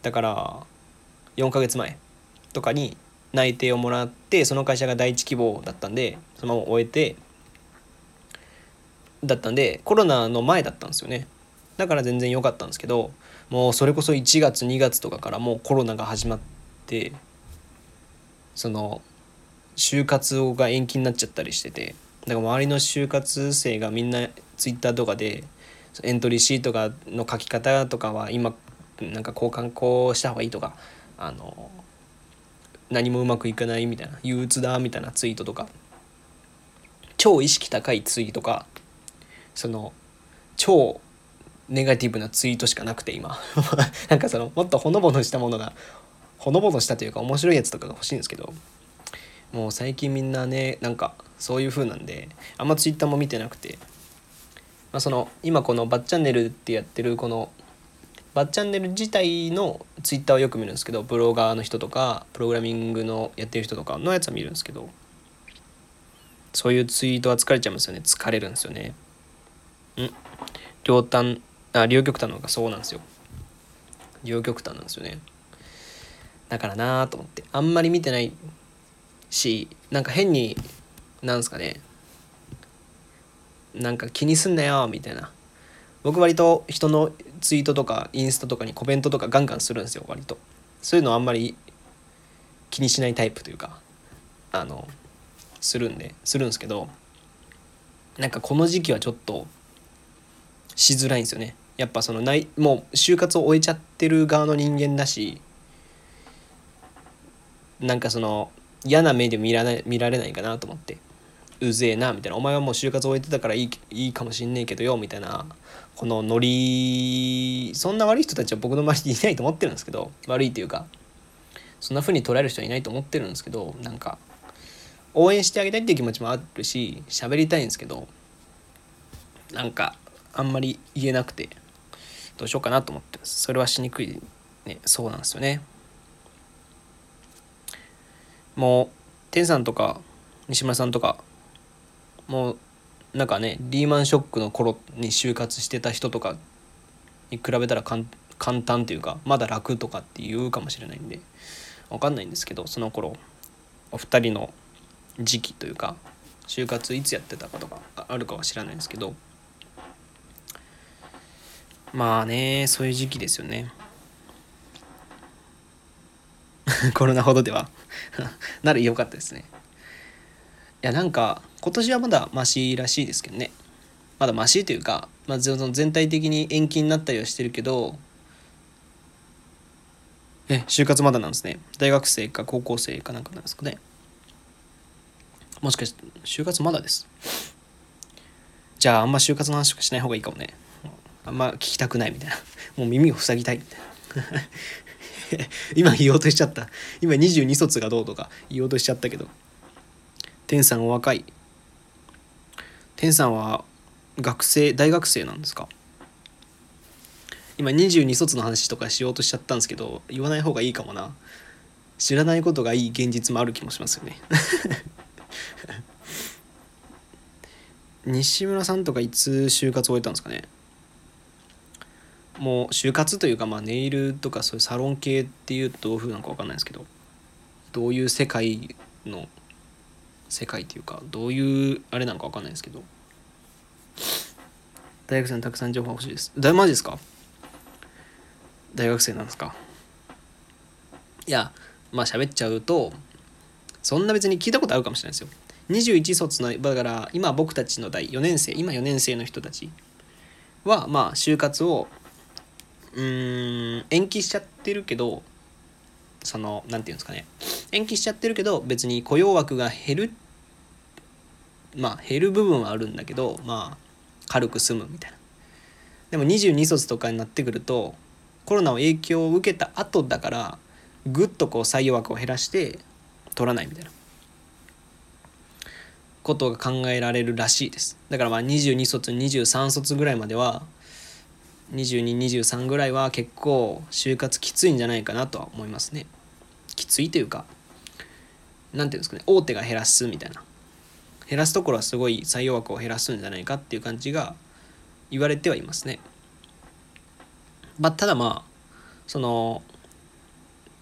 だから4ヶ月前とかに内定をもらってその会社が第一希望だったんでそのまま終えてだったんでコロナの前だったんですよね。だから全然良かったんですけどもうそれこそ1月2月とかからもうコロナが始まってその就活が延期になっちゃったりしててだから周りの就活生がみんなツイッターとかでエントリーシートがの書き方とかは今なんか交換こうした方がいいとかあの何もうまくいかないみたいな憂鬱だみたいなツイートとか超意識高いツイートかその超ネガティブなツイートしかなくて今。なんかそのもっとほのぼのしたものがほのぼのしたというか面白いやつとかが欲しいんですけどもう最近みんなねなんかそういう風なんであんまツイッターも見てなくて、まあ、その今このバッチャンネルってやってるこのバッチャンネル自体のツイッターをよく見るんですけどブロガーの人とかプログラミングのやってる人とかのやつは見るんですけどそういうツイートは疲れちゃいますよね。疲れるんですよね。うん。両端あ両極端の方がそうなんですよ。両極端なんですよね。だからなーと思って。あんまり見てないしなんか変になんすかね。なんか気にすんなよみたいな。僕割と人のツイートとかインスタとかにコメントとかガンガンするんですよ割と。そういうのあんまり気にしないタイプというかあのするんでするんですけどなんかこの時期はちょっとしづらいんですよね。やっぱそのないもう就活を終えちゃってる側の人間だしなんかその嫌な目で見られ見られないかなと思って。うぜえなみたいな。お前はもう就活終えてたからいいいいかもしんねえけどよみたいなこのノリそんな悪い人たちは僕の周りにいないと思ってるんですけど悪いっていうかそんな風に捉える人はいないと思ってるんですけどなんか応援してあげたいっていう気持ちもあるし喋りたいんですけどなんかあんまり言えなくてどうしようかなと思ってます。それはしにくいね。そうなんですよね。もう天さんとか西村さんとかもうなんかねリーマンショックの頃に就活してた人とかに比べたら簡単っていうかまだ楽とかって言うかもしれないんで分かんないんですけどその頃お二人の時期というか就活いつやってたかとかあるかは知らないんですけどまあねそういう時期ですよね。コロナほどでは。なら良かったですね。やなんか今年はまだマシらしいですけどね。まだマシというか、まあ、全体的に延期になったりはしてるけどえ就活まだなんですね。大学生か高校生かなんかなんですかね。もしかして就活まだです。じゃああんま就活の話とかしない方がいいかもね。あんま聞きたくないみたいな。もう耳を塞ぎたいみたいな。今言おうとしちゃった。今22卒がどうとか言おうとしちゃったけど。天さんお若い。天さんは学生大学生なんですか？今22卒の話とかしようとしちゃったんですけど言わない方がいいかもな。知らないことがいい現実もある気もしますよね。西村さんとかいつ就活終えたんですかね？もう就活というかまあネイルとかそういうサロン系っていうとどういうふうなのか分かんないですけどどういう世界の世界っていうかどういうあれなのか分かんないですけど。大学生のたくさん情報欲しいです。大マジですか？大学生なんですか？いやまあ喋っちゃうとそんな別に聞いたことあるかもしれないですよ。21卒のだから今僕たちの代4年生今4年生の人たちはまあ就活をうん延期しちゃってるけどその何て言うんですかね。延期しちゃってるけど別に雇用枠が減るまあ減る部分はあるんだけどまあ軽く済むみたいな。でも22卒とかになってくるとコロナの影響を受けた後だからぐっとこう採用枠を減らして取らないみたいなことが考えられるらしいです。だからまあ22卒23卒ぐらいまでは2223ぐらいは結構就活きついんじゃないかなとは思いますねきついというか何ていうんですかね大手が減らすみたいな減らすところはすごい採用枠を減らすんじゃないかっていう感じが言われてはいますね。まあ、ただまあその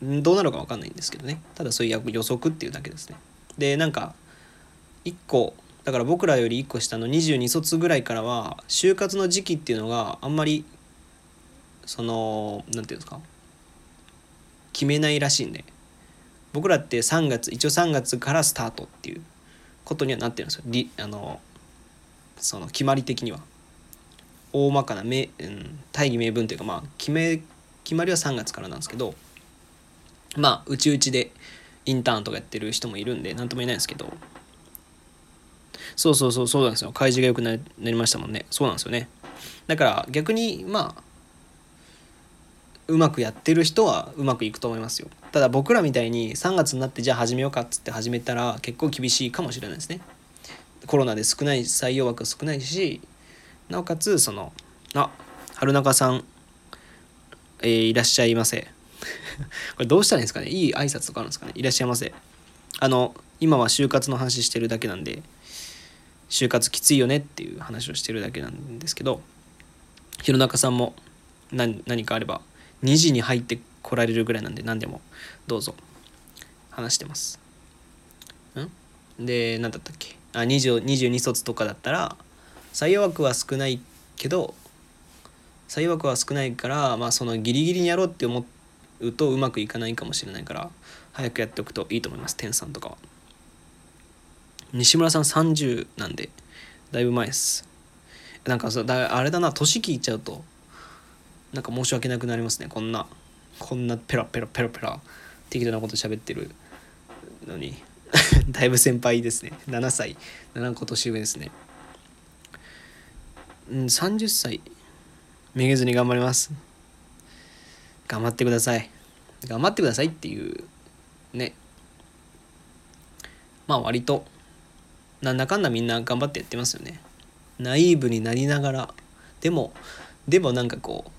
どうなるか分かんないんですけどねただそういう予測っていうだけですね。でなんか1個だから僕らより1個下の22卒ぐらいからは就活の時期っていうのがあんまりその何て言うんですか？決めないらしいんで。僕らって3月一応3月からスタートっていうことにはなってるんですよ。りあのその決まり的には。大まかな名、うん、大義名分というかまあ決め決まりは3月からなんですけどまあうちうちでインターンとかやってる人もいるんで何とも言えないんですけど。そうそうそうそうなんですよ。開示が良くなりましたもんね。そうなんですよね。だから逆にまあうまくやってる人はうまくいくと思いますよ。ただ僕らみたいに3月になってじゃあ始めようかっつって始めたら結構厳しいかもしれないですね。コロナで少ない採用枠少ないしなおかつそのあ春中さん、えー、いらっしゃいませ。これどうしたらいいんですかね？いい挨拶とかあるんですかね？いらっしゃいませ。あの今は就活の話してるだけなんで就活きついよねっていう話をしてるだけなんですけど弘中さんも何何かあれば2時に入ってこられるぐらいなんで何でもどうぞ。話してます。ん？で何だったっけ？あ22卒とかだったら採用枠は少ないけど採用枠は少ないからまあそのギリギリにやろうって思うとうまくいかないかもしれないから早くやっておくといいと思います。天さんとかは。西村さん30なんでだいぶ前です。なんかだあれだな年聞いちゃうとなんか申し訳なくなりますね。こんなこんなペラペラペラペラ。適当なこと喋ってるのに。だいぶ先輩ですね。7歳。7個年上ですね。うん30歳。めげずに頑張ります。頑張ってください。頑張ってくださいっていうね。まあ割となんだかんだみんな頑張ってやってますよね。ナイーブになりながら。でもでもなんかこう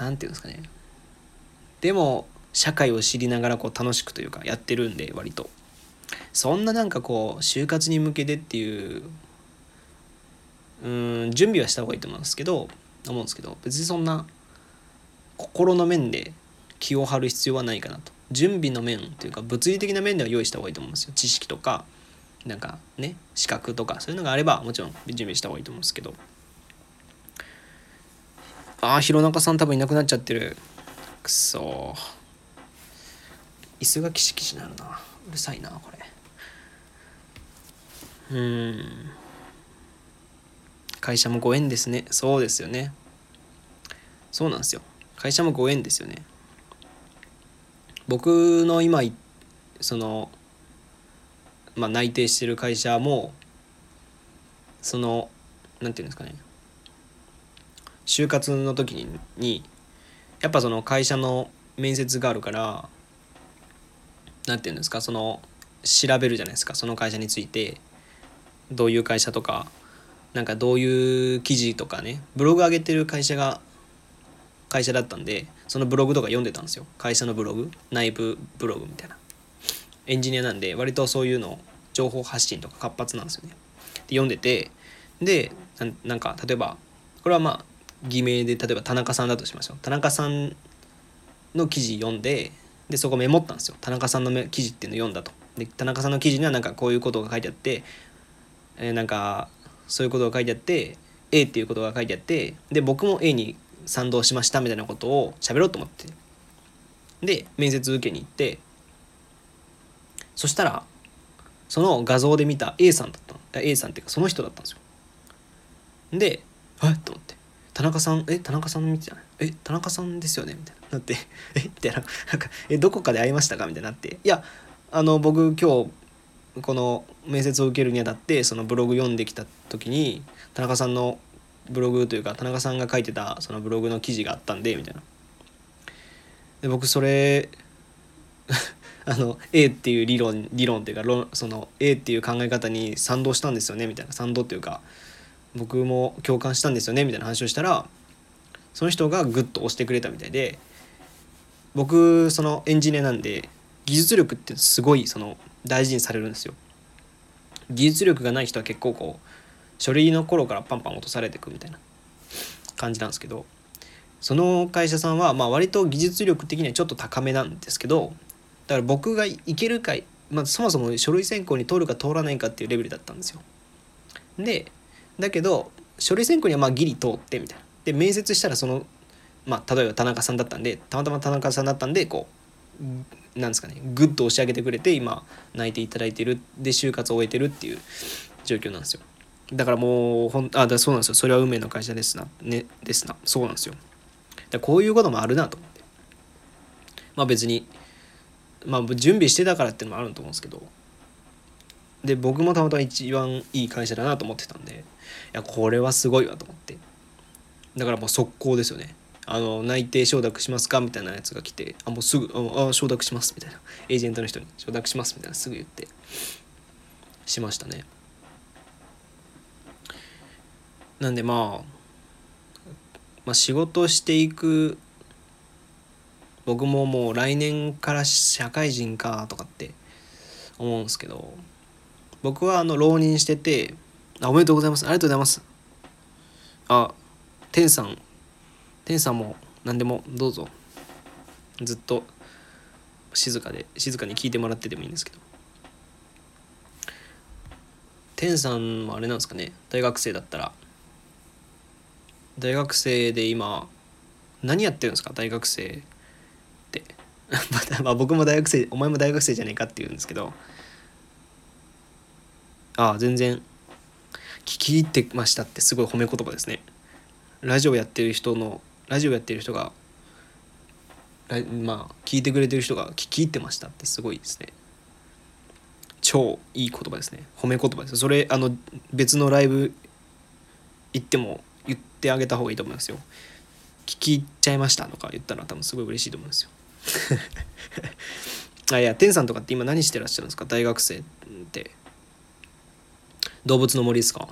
何て言うんですかね。でも社会を知りながらこう楽しくというかやってるんで割と。そんななんかこう就活に向けてっていううん準備はした方がいいと思うんですけど思うんですけど別にそんな心の面で気を張る必要はないかなと。準備の面というか物理的な面では用意した方がいいと思うんですよ。知識とかなんかね資格とかそういうのがあればもちろん準備した方がいいと思うんですけど。ああ弘中さん多分いなくなっちゃってる。くそ椅子がキシキシなるな。うるさいなこれ。うん。会社もご縁ですね。そうですよね。そうなんですよ。会社もご縁ですよね。僕の今そのまあ内定してる会社もそのなんていうんですかね。就活の時ににやっぱその会社の面接があるからなんていうんですかその調べるじゃないですかその会社についてどういう会社とかなんかどういう記事とかねブログ上げてる会社が会社だったんでそのブログとか読んでたんですよ。会社のブログ内部ブログみたいな。エンジニアなんで割とそういうの情報発信とか活発なんですよね。で読んでてでなんか例えばこれはまあ偽名で例えば田中さんだとしましょう。田中さんの記事読んででそこメモったんですよ。田中さんの記事っていうの読んだと。で田中さんの記事にはなんかこういうことが書いてあって、えー、なんかそういうことが書いてあって A っていうことが書いてあってで僕も A に賛同しましたみたいなことを喋ろうと思って。で面接受けに行ってそしたらその画像で見た A さんだったの。A さんっていうかその人だったんですよ。で「え？っ?」と思って「田中さんえ田中さん見てなえ田中さんですよね」みたいななって「えっ?」てなんか「えどこかで会いましたか?」みたいになって「いやあの僕今日この面接を受けるにあたってそのブログ読んできた時に田中さんのブログというか田中さんが書いてたそのブログの記事があったんでみたいな。で僕それ あの A っていう理論理論っていうかその A っていう考え方に賛同したんですよね？みたいな賛同っていうか僕も共感したんですよねみたいな話をしたらその人がグッと押してくれたみたいで僕そのエンジニアなんで技術力ってすごいその大事にされるんですよ。技術力がない人は結構こう書類の頃からパンパン落とされてくみたいな感じなんですけどその会社さんはまあ割と技術力的にはちょっと高めなんですけどだから僕がいけるか、まあ、そもそも書類選考に通るか通らないかっていうレベルだったんですよ。でだけど書類選考にはまあギリ通ってみたいな。で面接したらそのまあ例えば田中さんだったんでたまたま田中さんだったんでこうなんですかねグッと押し上げてくれて今泣いていただいてるで就活を終えてるっていう状況なんですよ。だからもうほんあだそうなんですよ。それは運命の会社ですなねですな。そうなんですよ。だこういうこともあるなと思って。まあ別にまあ準備してたからっていうのもあると思うんですけど。で僕もたまたま一番いい会社だなと思ってたんでいやこれはすごいわと思って。だからもう速攻ですよね。あの内定承諾しますかみたいなやつが来てあもうすぐああ承諾しますみたいな。エージェントの人に承諾しますみたいなすぐ言って。しましたね。なんでまあ、まあ、仕事していく僕ももう来年から社会人かとかって思うんですけど僕はあの浪人しててあおめでとうございます。ありがとうございます。あ天さん。天さんも何でもどうぞ。ずっと静かで静かに聞いてもらっててもいいんですけど。天さんもあれなんですかね。大学生だったら。大学生で今何やってるんですか？大学生って。まあ僕も大学生お前も大学生じゃねえかって言うんですけど。ああ全然。聞き入ってましたってすごい褒め言葉ですね。ラジオやってる人のラジオやってる人がまあ聞いてくれてる人が聞き入ってましたってすごいですね。超いい言葉ですね。褒め言葉です。それあの別のライブ行っても言ってあげた方がいいと思いますよ。聞き入っちゃいましたとか言ったら多分すごい嬉しいと思うんですよ。あいや天さんとかって今何してらっしゃるんですか？大学生って。動物の森ですか？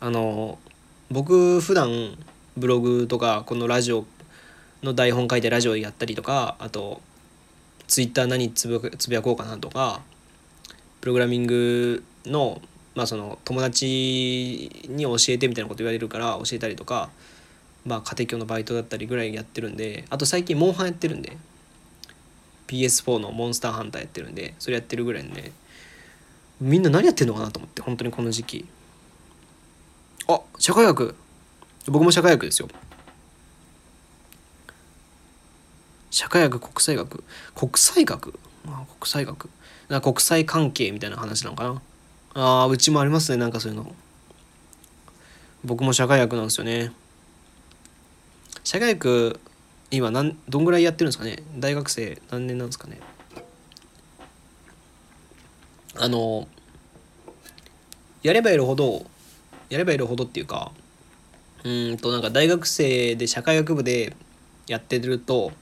あの僕普段ブログとかこのラジオの台本書いてラジオやったりとかあとツイッター何つぶつぶやこうかなとかプログラミングのまあその友達に教えてみたいなこと言われるから教えたりとかまあ家庭教のバイトだったりぐらいやってるんであと最近モンハンやってるんで PS4 のモンスターハンターやってるんでそれやってるぐらいでみんな何やってんのかなと思って本当にこの時期。あ社会学。僕も社会学ですよ。社会学国際学。国際学？あ国際学。な国際関係みたいな話なのかな。あうちもありますねなんかそういうの。僕も社会学なんですよね。社会学今なんどんぐらいやってるんですかね？大学生何年なんですかね？あのやればやるほどやればやるほどっていうかうんとなんか大学生で社会学部でやってると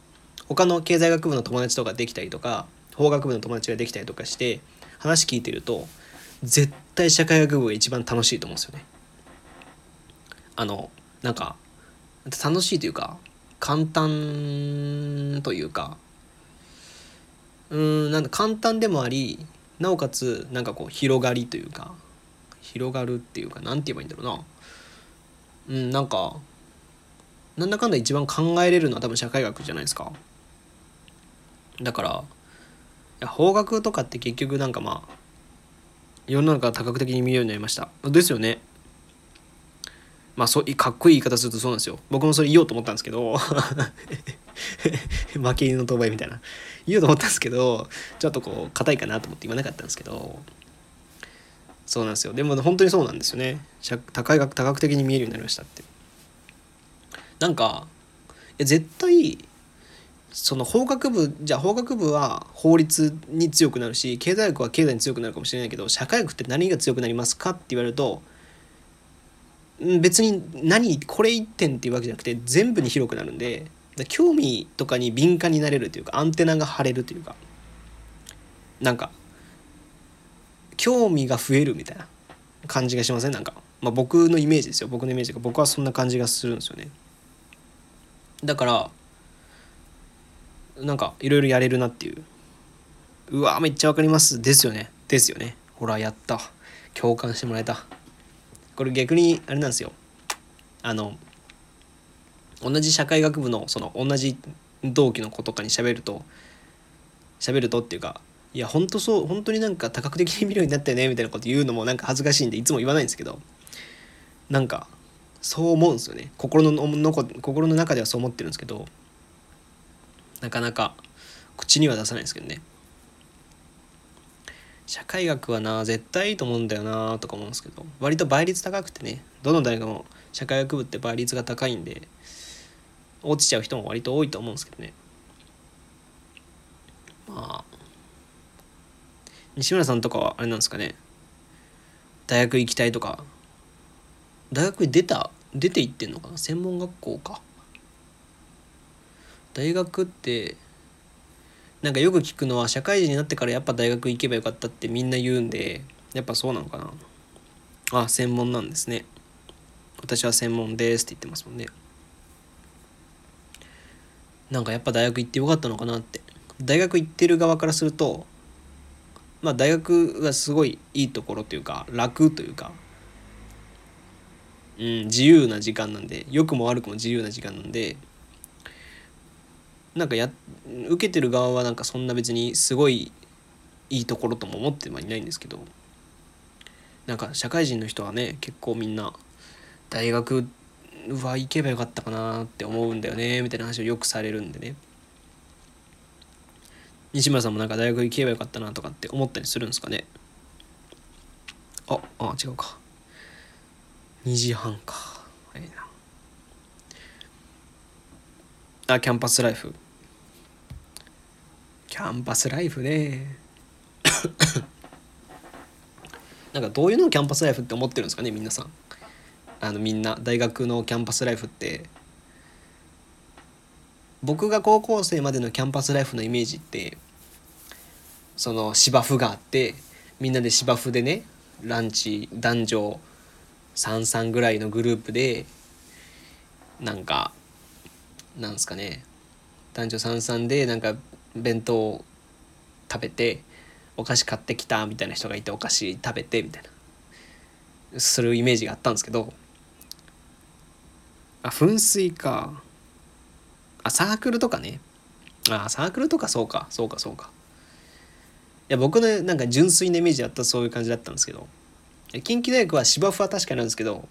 他の経済学部の友達とかできたりとか法学部の友達ができたりとかして話聞いてると絶対社会学部が一番楽しいと思うんですよね。あのなんか楽しいというか簡単というかうんなんか簡単でもありなおかつなんかこう広がりというか広がるっていうか何て言えばいいんだろうな。うんなんかなんだかんだ一番考えれるのは多分社会学じゃないですか。だからいや法学とかって結局なんかまあ世の中多角的に見るようになりました。ですよね。まあそうかっこいい言い方するとそうなんですよ。僕もそれ言おうと思ったんですけど。負け犬の当倍みたいな。言うと思ったんですけどちょっとこう硬いかなと思って言わなかったんですけどそうなんですよ。でも本当にそうなんですよね。高い学多角的に見えるようになりましたって。なんかいや絶対その法学部じゃあ法学部は法律に強くなるし経済学は経済に強くなるかもしれないけど社会学って何が強くなりますかって言われると別に何これ1点っていうわけじゃなくて全部に広くなるんで興味とかに敏感になれるというかアンテナが張れるというかなんか興味が増えるみたいな感じがしません？なんか、まあ、僕のイメージですよ。僕のイメージが僕はそんな感じがするんですよね。だからなんかいろいろやれるなっていう。うわめっちゃわかります。ですよね。ですよね。ほらやった。共感してもらえた。これ逆にあれなんですよ。あの同じ社会学部のその同じ同期の子とかに喋ると喋るとっていうかいや本当そう本当になんか多角的に見るようになったよねみたいなこと言うのもなんか恥ずかしいんでいつも言わないんですけどなんかそう思うんですよね。心のの心の中ではそう思ってるんですけどなかなか口には出さないんですけどね。社会学はな絶対いいと思うんだよなとか思うんですけど割と倍率高くてねどの大学も社会学部って倍率が高いんで落ちちゃう人も割と多いと思うんですけどね。まあ西村さんとかはあれなんですかね。大学行きたいとか。大学に出た出て行ってんのかな。専門学校か。大学ってなんかよく聞くのは社会人になってからやっぱ大学行けばよかったってみんな言うんでやっぱそうなのかな。あ専門なんですね。私は専門ですって言ってますもんね。なんかやっぱ大学行ってよかったのかなって。大学行ってる側からするとまあ大学がすごいいいところというか楽というかうん自由な時間なんで良くも悪くも自由な時間なんでなんかや受けてる側はなんかそんな別にすごいいいところとも思ってはいないんですけどなんか社会人の人はね結構みんな大学は行けばよかったかなって思うんだよねみたいな話をよくされるんでね。西村さんもなんか大学行けばよかったなとかって思ったりするんですかね。ああ違うか。2時半か。早いな。あキャンパスライフ。キャンパスライフね。なんかどういうのをキャンパスライフって思ってるんですかね皆さん。あのみんな大学のキャンパスライフって僕が高校生までのキャンパスライフのイメージってその芝生があってみんなで芝生でねランチ男女33ぐらいのグループでなんかなんですかね男女33でなんか弁当食べてお菓子買ってきたみたいな人がいてお菓子食べてみたいなするイメージがあったんですけどあ噴水か。あサークルとかね。あサークルとかそうか。そうかそうか。いや僕のなんか純粋なイメージだったらそういう感じだったんですけど。近畿大学は芝生は確かなんですけど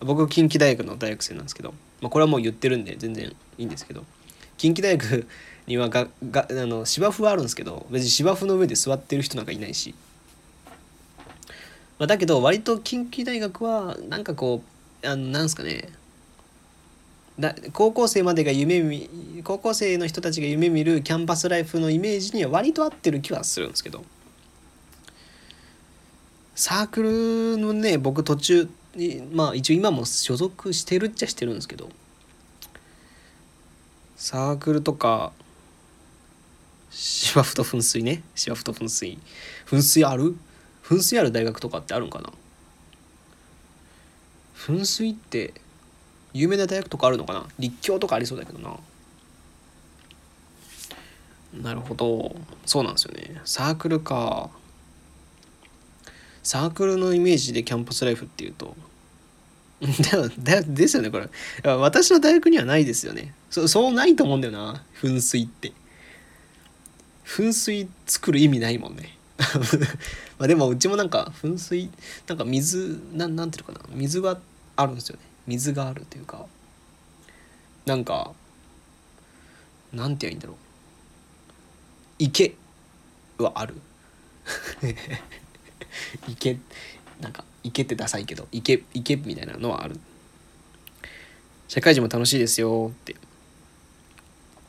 僕近畿大学の大学生なんですけど、まあ、これはもう言ってるんで全然いいんですけど。近畿大学にはががあの芝生はあるんですけど別に芝生の上で座ってる人なんかいないし、まあ、だけど割と近畿大学はなんかこうあのなんすかね。だ高校生までが夢見高校生の人たちが夢見るキャンパスライフのイメージには割と合ってる気はするんですけど。サークルのね僕途中まあ一応今も所属してるっちゃしてるんですけど。サークルとか芝生と噴水ね。芝生と噴水。噴水ある？噴水ある大学とかってあるんかな？噴水って有名な大学とかあるのかな？立教とかありそうだけどな。なるほど。そうなんですよね。サークルか。サークルのイメージでキャンパスライフっていうと。だですよねこれ。私の大学にはないですよね。そそうないと思うんだよな。噴水って。噴水作る意味ないもんね。まあでもうちもなんか噴水なんか水ななんていうのかな。水はあるんですよね。水があるというかなんかなんて言うんだろう。池はある。池なんか池ってダサいけど池池みたいなのはある。社会人も楽しいですよって。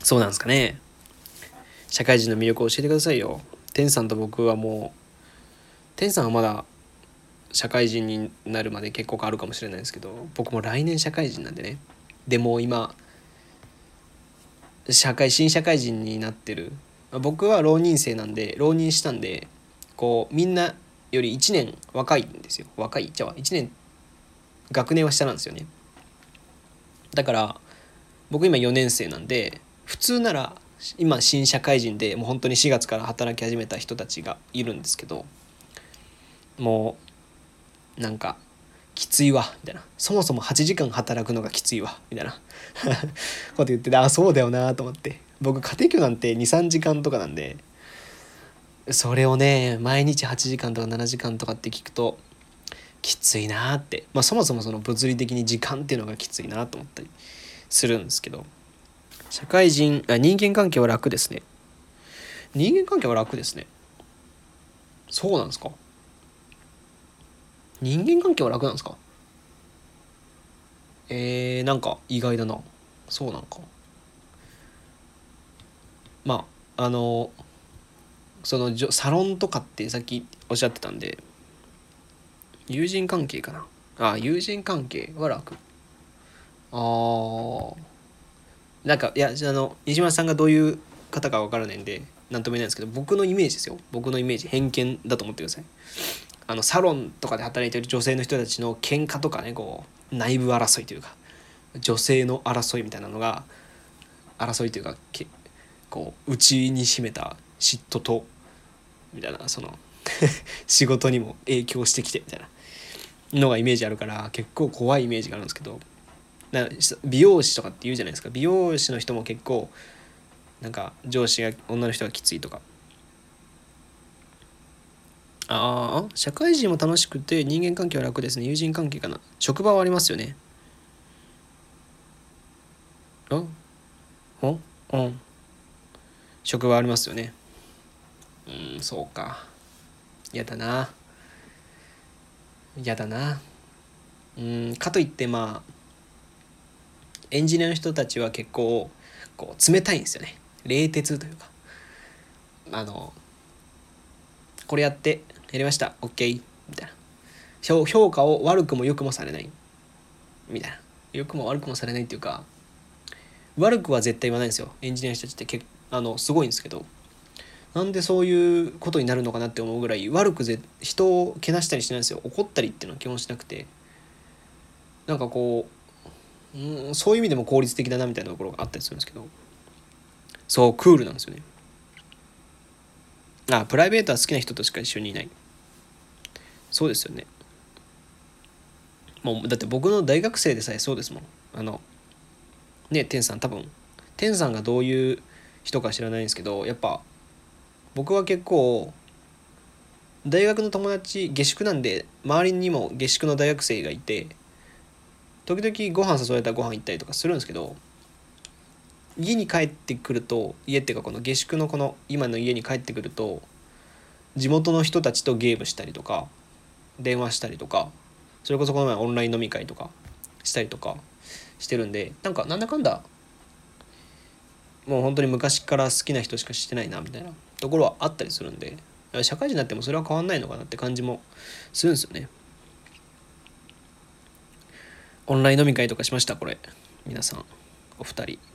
そうなんですかね。社会人の魅力を教えてくださいよ。天さんと僕はもう天さんはまだ社会人になるまで結構あるかもしれないですけど僕も来年社会人なんでね。でも今社会新社会人になってる。僕は浪人生なんで浪人したんでこうみんなより1年若いんですよ。若いじゃあ1年学年は下なんですよね。だから僕今4年生なんで普通なら今新社会人でもう本当に4月から働き始めた人たちがいるんですけどもうなんかきついわみたいな。そもそも8時間働くのがきついわみたいな。こと言っててあそうだよなと思って。僕家庭教なんて23時間とかなんでそれをね毎日8時間とか7時間とかって聞くときついなって、まあ、そもそもその物理的に時間っていうのがきついなと思ったりするんですけど社会人あ人間関係は楽ですね。人間関係は楽ですね。そうなんですか？人間関係は楽なんですか？えー、なんか意外だな。そうなんか。まああのそのサロンとかってさっきおっしゃってたんで友人関係かな。あ友人関係は楽。あー。なんかいやあの西村さんがどういう方か分からないんで何とも言えないんですけど僕のイメージですよ。僕のイメージ偏見だと思ってください。あのサロンとかで働いてる女性の人たちの喧嘩とかねこう内部争いというか女性の争いみたいなのが争いというかけこう内に秘めた嫉妬とみたいなその 仕事にも影響してきてみたいなのがイメージあるから結構怖いイメージがあるんですけど美容師とかって言うじゃないですか。美容師の人も結構なんか上司が女の人がきついとかああ社会人も楽しくて人間関係は楽ですね。友人関係かな。職場はありますよね。あ？うんうん職場ありますよね。うんそうか。嫌だな。嫌だな。うんかといってまあエンジニアの人たちは結構こう冷たいんですよね。冷徹というか。あのこれやってやりました。OK みたいな。評価を悪くも良くもされない。みたいな。良くも悪くもされないっていうか悪くは絶対言わないんですよ。エンジニアの人たちってけあのすごいんですけど。なんでそういうことになるのかなって思うぐらい悪くぜ人をけなしたりしないんですよ。怒ったりっていうのは基本しなくて。なんかこう、うん、そういう意味でも効率的だなみたいなところがあったりするんですけど。そうクールなんですよね。あプライベートは好きな人としか一緒にいない。そうですよね。もうだって僕の大学生でさえそうですもん。あのね天さん多分。天さんがどういう人か知らないんですけどやっぱ僕は結構大学の友達下宿なんで周りにも下宿の大学生がいて時々ご飯誘われたらご飯行ったりとかするんですけど家に帰ってくると家っていうかこの下宿のこの今の家に帰ってくると地元の人たちとゲームしたりとか電話したりとかそれこそこの前オンライン飲み会とかしたりとかしてるんでなんかなんだかんだもう本当に昔から好きな人しかしてないなみたいなところはあったりするんで社会人になってもそれは変わんないのかなって感じもするんですよね。オンライン飲み会とかしましたこれ。皆さん。お二人。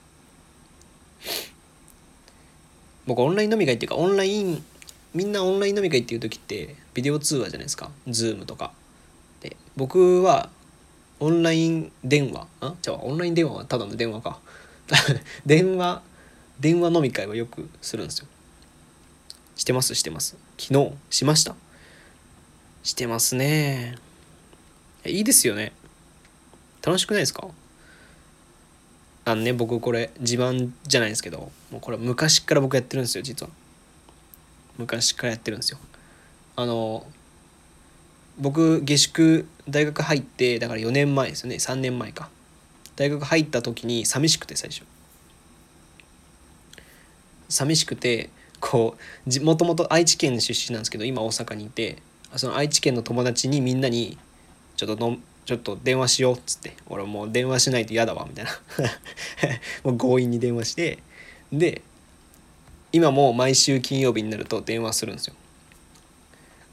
僕オンライン飲み会っていうかオンラインみんなオンライン飲み会っていう時ってビデオ通話じゃないですか。Zoom とか。で僕はオンライン電話あ？じゃあオンライン電話はただの電話か。電話電話飲み会はよくするんですよ。してますしてます。昨日しました。してますね。いいですよね。楽しくないですか？あのね僕これ自慢じゃないですけどもうこれ昔から僕やってるんですよ実は。昔からやってるんですよ。あの僕下宿大学入ってだから4年前ですよね3年前か。大学入った時に寂しくて最初。寂しくてこうもともと愛知県出身なんですけど今大阪にいてその愛知県の友達にみんなにちょっとのちょっと電話しようっつって。俺もう電話しないと嫌だわみたいな。もう強引に電話して。で今も毎週金曜日になると電話するんですよ。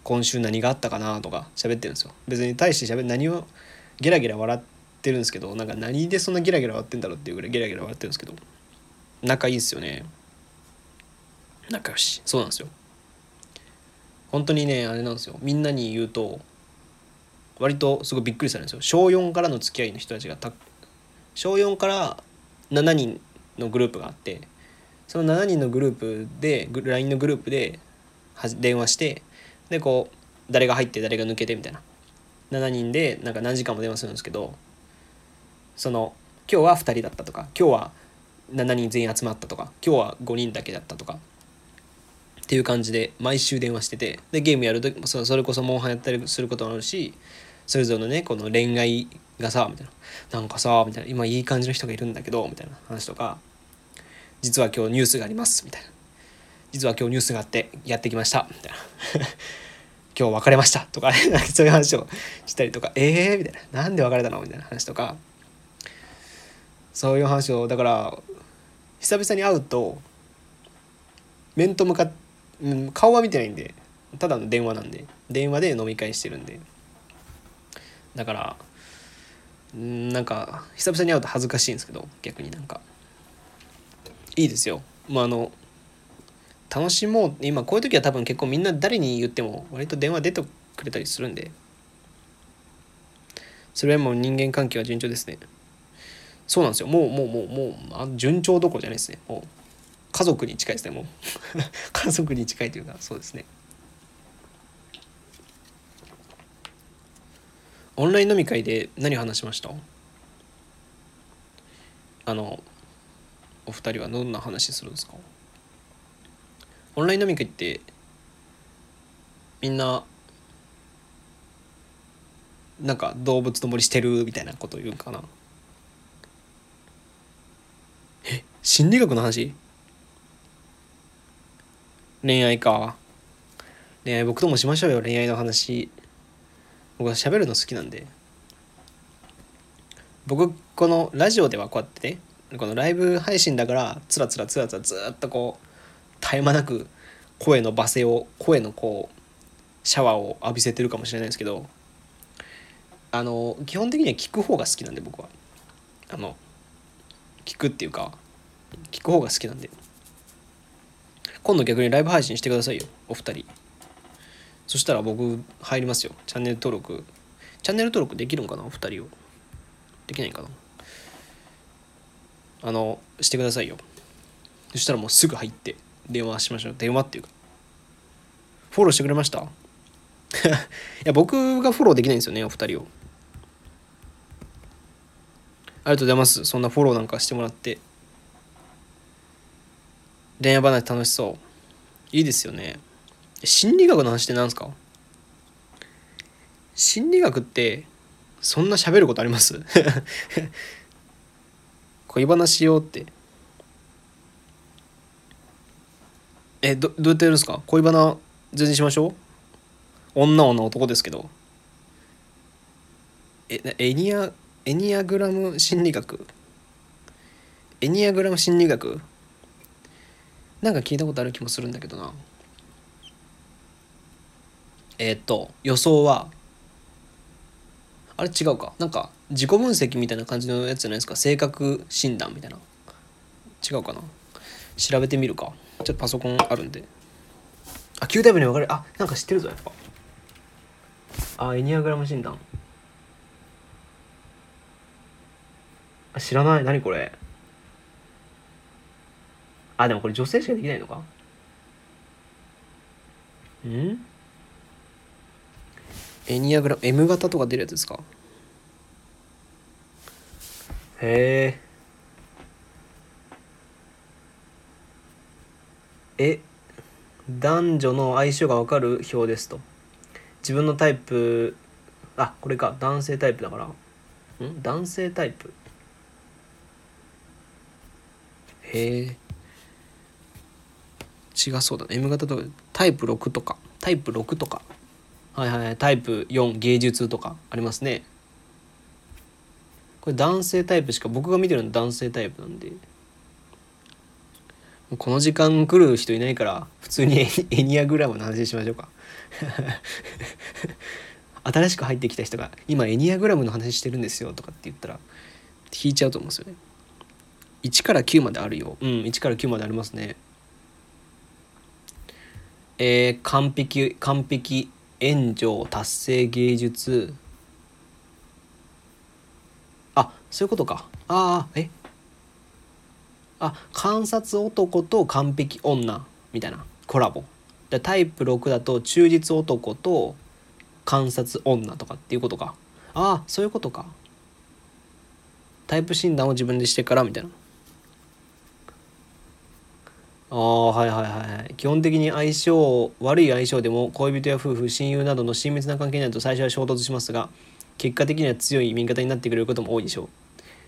今週何があったかなとか喋ってるんですよ。別に対して喋る何をゲラゲラ笑ってるんですけどなんか何でそんなゲラゲラ笑ってんだろうっていうぐらいゲラゲラ笑ってるんですけど仲いいですよね。仲良し。そうなんですよ。本当にねあれなんですよ。みんなに言うと割とすごいびっくりするんですよ。小4からの付き合いの人たちがた小4から7人のグループがあってその7人のグループで LINE のグループで電話してでこう誰が入って誰が抜けてみたいな。7人でなんか何時間も電話するんですけどその今日は2人だったとか今日は7人全員集まったとか今日は5人だけだったとかっていう感じで毎週電話しててでゲームやるとそそれこそモンハンやったりすることもあるしそれぞれのねこの恋愛がさみたいな。なんかさみたいな。今いい感じの人がいるんだけどみたいな。話とか。実は今日ニュースがありますみたいな。実は今日ニュースがあってやってきましたみたいな。今日別れましたとか、そういう話をしたりとか。ええー、みたいな。なんで別れたの？みたいな話とか。そういう話を。だから久々に会うと面と向かっ、顔は見てないんで。ただの電話なんで。電話で飲み会してるんで。だからなんか久々に会うと恥ずかしいんですけど逆になんか。いいですよ。まああの楽しもう。今こういう時は多分結構みんな誰に言っても割と電話出てくれたりするんで。それはもう人間関係は順調ですね。そうなんですよ。もうもうもうもうあ順調どころじゃないですね。もう家族に近いですね。もう。家族に近いというかそうですね。オンライン飲み会で何話しました？あのお二人はどんな話するんですか？オンライン飲み会ってみんななんか動物の森してるみたいなこと言うんかな？え心理学の話？恋愛か。恋愛僕ともしましょうよ恋愛の話。僕は喋るの好きなんで。僕このラジオではこうやってねこのライブ配信だからつらつらつらつらずっとこう絶え間なく声の罵声を声のこうシャワーを浴びせてるかもしれないですけどあの基本的には聞く方が好きなんで僕は。あの聞くっていうか聞く方が好きなんで。今度逆にライブ配信してくださいよお二人。そしたら僕入りますよ。チャンネル登録。チャンネル登録できるんかな？お二人を。できないかな？あのしてくださいよ。そしたらもうすぐ入って電話しましょう。電話っていうか。フォローしてくれました？いや僕がフォローできないんですよねお二人を。ありがとうございます。そんなフォローなんかしてもらって。恋愛話楽しそう。いいですよね。心理学の話って何すか？心理学ってそんな喋ることあります？恋話しようって。えどどうやってやるんですか？恋バナ全然しましょう？女女男ですけど。えエニアエニアグラム心理学？エニアグラム心理学？なんか聞いたことある気もするんだけどな。えーっと予想はあれ違うか。なんか自己分析みたいな感じのやつじゃないですか。性格診断みたいな。違うかな。調べてみるか。ちょっとパソコンあるんで。あ9タイプに分かれあなんか知ってるぞやっぱ。あエニアグラム診断。あ知らない。何これ。あでもこれ女性しかできないのか。ん？エニアグラム M 型とか出るやつですか？へえ。え男女の相性が分かる表ですと。自分のタイプあこれか。男性タイプだから。ん？男性タイプ？へえ。違そうだね。M 型とかタイプ6とか。タイプ6とかはいはいタイプ4芸術とかありますね。これ男性タイプしか僕が見てるの男性タイプなんで。この時間来る人いないから普通にエエニアグラムの話しましょうか。新しく入ってきた人が「今エニアグラムの話してるんですよ」とかって言ったら引いちゃうと思うんですよね。1から9まであるよ。うん1から9までありますね。えー、完璧完璧。援助達成芸術。あそういうことか。ああえ？あ観察男と完璧女。みたいな。コラボ。でタイプ6だと忠実男と観察女とかっていうことか。ああそういうことか。タイプ診断を自分でしてからみたいな。ああはいはいはい基本的に相性悪い相性でも恋人や夫婦親友などの親密な関係になると最初は衝突しますが結果的には強い味方になってくれることも多いでしょう。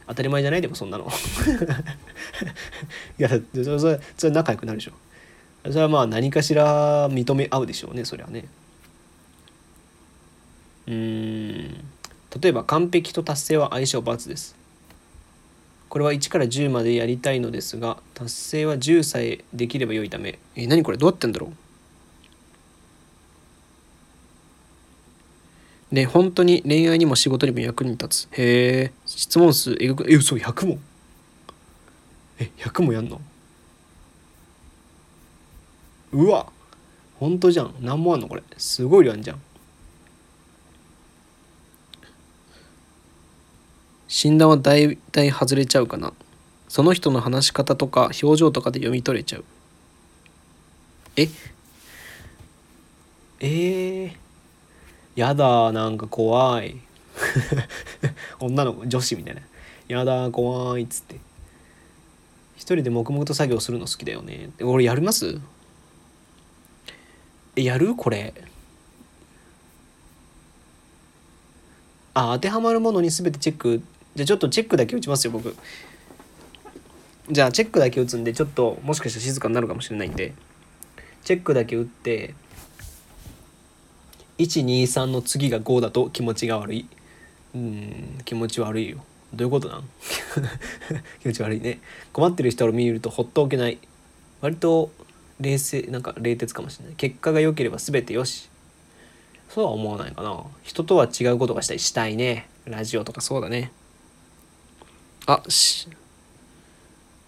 当たり前じゃないでもそんなの。いやそれそれそれ仲良くなるでしょ。それはまあ何かしら認め合うでしょうねそれはね。うん。例えば完璧と達成は相性×です。これは1から10までやりたいのですが達成は10さえできれば良いため。え何これ？どうやってんだろう？で本当に恋愛にも仕事にも役に立つ。へえ質問数えぐくえ嘘100問。え100もやんの？うわ本当じゃん。何もあんのこれ？すごい量あんじゃん。診断は大体外れちゃうかな。その人の話し方とか表情とかで読み取れちゃう。え？えー、やだなんか怖い。女の子女子みたいな。やだ怖いっつって。一人で黙々と作業するの好きだよね。俺やります？えやる？これ。あ当てはまるものに全てチェック。じゃあちょっとチェックだけ打ちますよ僕。じゃあチェックだけ打つんでちょっともしかしたら静かになるかもしれないんで。チェックだけ打って123の次が5だと気持ちが悪い。うん気持ち悪いよ。どういうことなん？気持ち悪いね。困ってる人を見るとほっとおけない。割と冷静なんか冷徹かもしれない。結果が良ければ全てよし。そうは思わないかな。人とは違うことがしたい。したいね。ラジオとかそうだね。あし。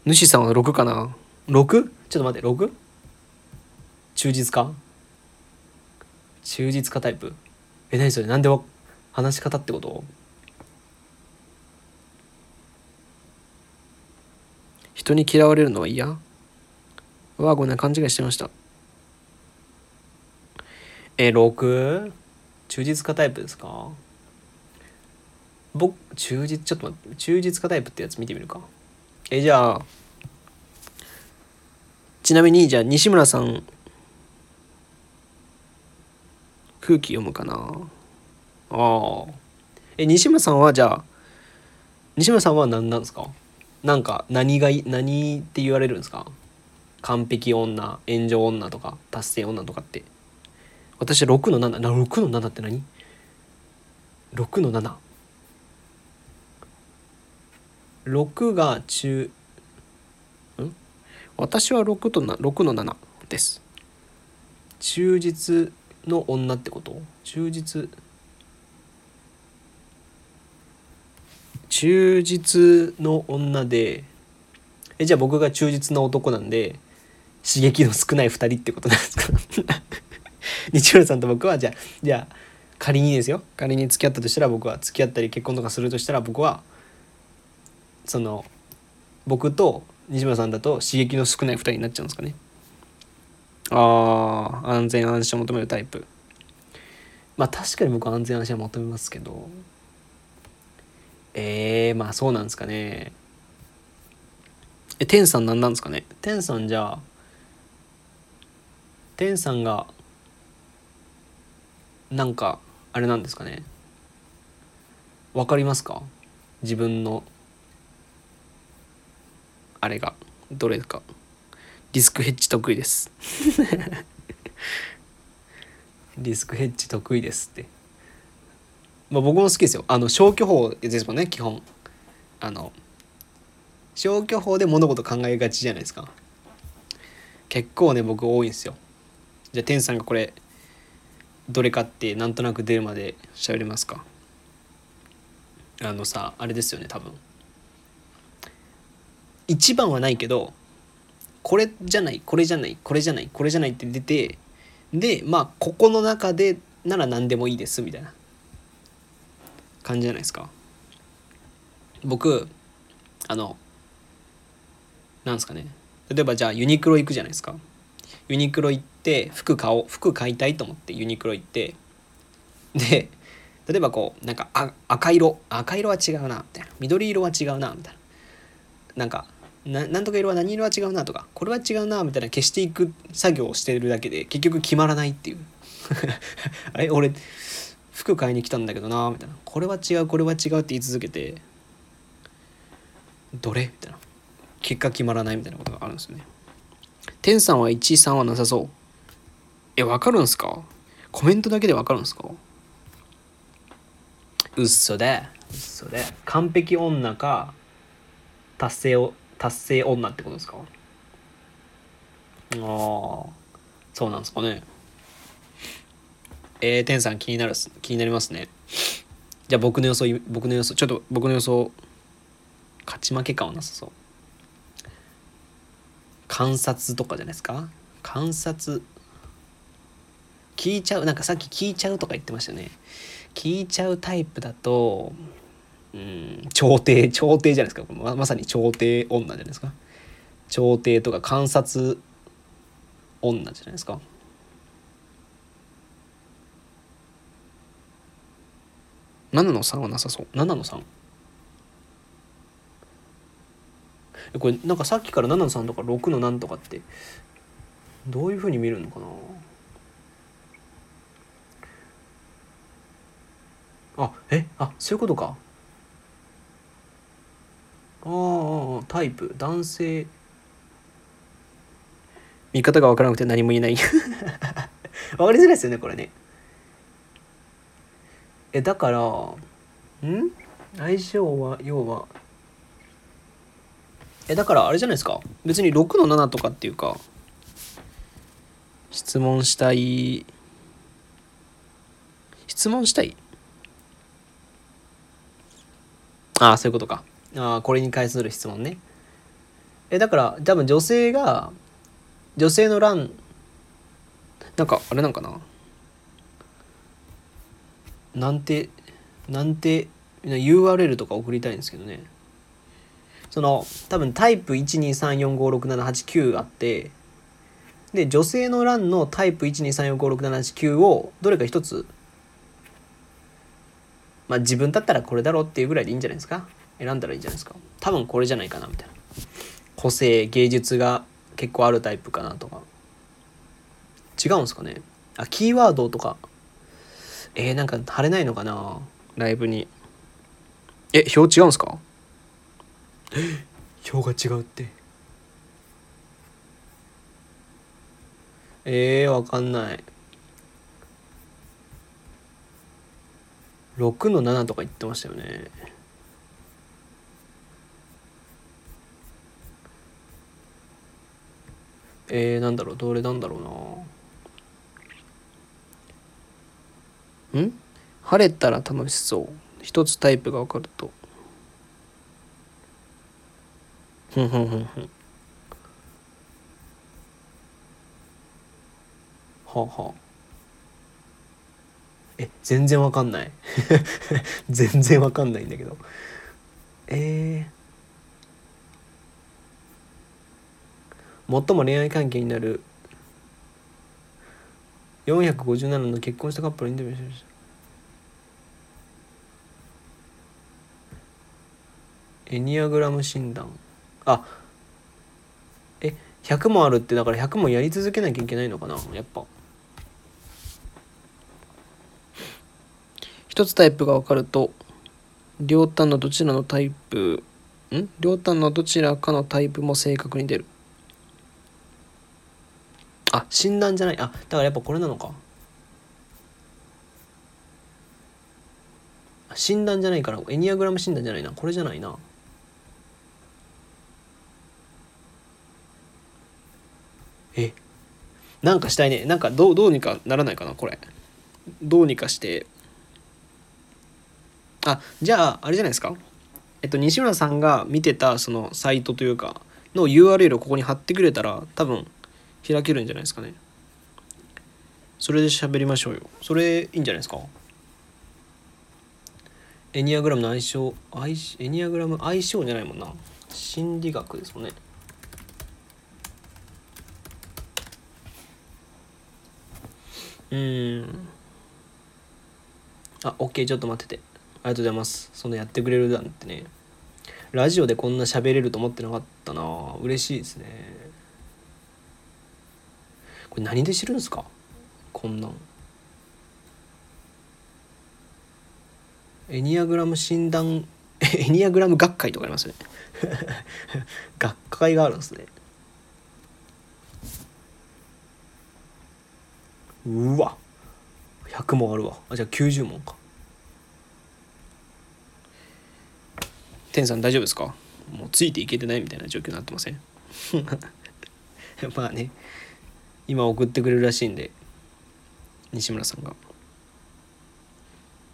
主さんは6かな？6? ちょっと待って 6? 忠実か？忠実かタイプ？え何それ？なんでわ話し方ってこと？人に嫌われるのは嫌？わあごめん勘違いしてました。え 6? 忠実かタイプですか？僕忠実ちょっと待って忠実かタイプってやつ見てみるか。えじゃあちなみにじゃあ西村さん空気読むかな？ああえ西村さんはじゃあ西村さんは何なんですか？なんか何がい何って言われるんですか？完璧女炎上女とか達成女とかって。私6の76の7って何 ?6 の7 6が中。ん？私は6とな6の7です。忠実の女ってこと？忠実？忠実の女で。えじゃあ僕が忠実な男なんで刺激の少ない2人ってことなんですか？日村さんと僕はじゃあじゃあ仮にですよ。仮に付き合ったとしたら僕は付き合ったり結婚とかするとしたら僕はその僕と西村さんだと刺激の少ない2人になっちゃうんですかね。ああ安全安心を求めるタイプ。まあ確かに僕は安全安心は求めますけど。ええー、まあそうなんですかね。え天さん何なんですかね。天さんじゃあ天さんがなんかあれなんですかね。わかりますか？自分のあれがどれか。リスクヘッジ得意です。リスクヘッジ得意ですって。まあ僕も好きですよ。あの消去法ですもんね基本。あの消去法で物事考えがちじゃないですか。結構ね僕多いんですよ。じゃあ天さんがこれどれかってなんとなく出るまで喋りますか。あのさあれですよね多分一番はないけどこれじゃないこれじゃないこれじゃないこれじゃないって出てでまあここの中でなら何でもいいですみたいな感じじゃないですか。僕あのなんですかね。例えばじゃあユニクロ行くじゃないですか。ユニクロ行って服買おう服買いたいと思ってユニクロ行ってで例えばこうなんかあ赤色。赤色は違うなみたいな。緑色は違うなみたいな。なんかななんとか色は何色は違うなとかこれは違うなみたいな消していく作業をしてるだけで結局決まらないっていう。あれ？俺服買いに来たんだけどなみたいな。これは違うこれは違うって言い続けてどれ？みたいな。結果決まらないみたいなことがあるんですよね。天さんは13はなさそう。えわかるんすか？コメントだけでわかるんすか？うっそでうっそで完璧女か達成を達成女ってことですか？ああそうなんですかね。えー、天さん気になる気になりますね。じゃあ僕の予想僕の予想ちょっと僕の予想勝ち負け感はなさそう。観察とかじゃないですか？観察。聞いちゃうなんかさっき聞いちゃうとか言ってましたね。聞いちゃうタイプだとうん。調停調停じゃないですか。ままさに調停女じゃないですか。調停とか観察女じゃないですか。7の3はなさそう。7の 3? これなんかさっきから7の3とか6の何とかってどういうふうに見るのかな。あえあそういうことか。ああタイプ。男性。見方が分からなくて何も言えない。分かりづらいですよねこれね。えだからん？相性は要は。えだからあれじゃないですか？別に6の7とかっていうか質問したい。質問したい？ああそういうことかあこれに関する質問ね。えだから多分女性が女性の欄なんかあれなんかな？なんてなんて URL とか送りたいんですけどね。その多分タイプ123456789あってで女性の欄のタイプ123456789をどれか一つまあ自分だったらこれだろうっていうぐらいでいいんじゃないですか？選んだらいいんじゃないですか？多分これじゃないかなみたいな。個性芸術が結構あるタイプかなとか。違うんですかね？あキーワードとか。えー、なんか貼れないのかな？ライブに。え表違うんすか？表が違うって。えー、わかんない。6の7とか言ってましたよねえー、なんだろうどれなんだろうな。ん？晴れたら楽しそう。一つタイプが分かると。ふんふんふんふん。はあはあ。え全然わかんない。全然わかんないんだけど。えー、最も恋愛関係になる457の結婚したカップルインタビューしました。エニアグラム診断。あえ100もあるってだから100もやり続けなきゃいけないのかなやっぱ。一つタイプが分かると両端のどちらのタイプん？両端のどちらかのタイプも正確に出る。あ診断じゃない。あだからやっぱこれなのか。診断じゃないからエニアグラム診断じゃないな。これじゃないな。えなんかしたいね。なんかどうどうにかならないかなこれ。どうにかして。あじゃああれじゃないですか。えっと西村さんが見てたそのサイトというかの URL をここに貼ってくれたら多分開けるんじゃないですかね。それで喋りましょうよ。それいいんじゃないですか？エニアグラムの相性エニアグラム相性じゃないもんな。心理学ですもんね。うん。あ OK ちょっと待ってて。ありがとうございます。そのやってくれるなんてね。ラジオでこんな喋れると思ってなかったな。嬉しいですね。これ何で知るんですか？こんなん。エニアグラム診断、エニアグラム学会とかありますね。学会があるんですね。うわ。100問あるわ。あじゃあ90問か。天さん大丈夫ですか？もうついていけてないみたいな状況になってません？まあね。今送ってくれるらしいんで西村さんが。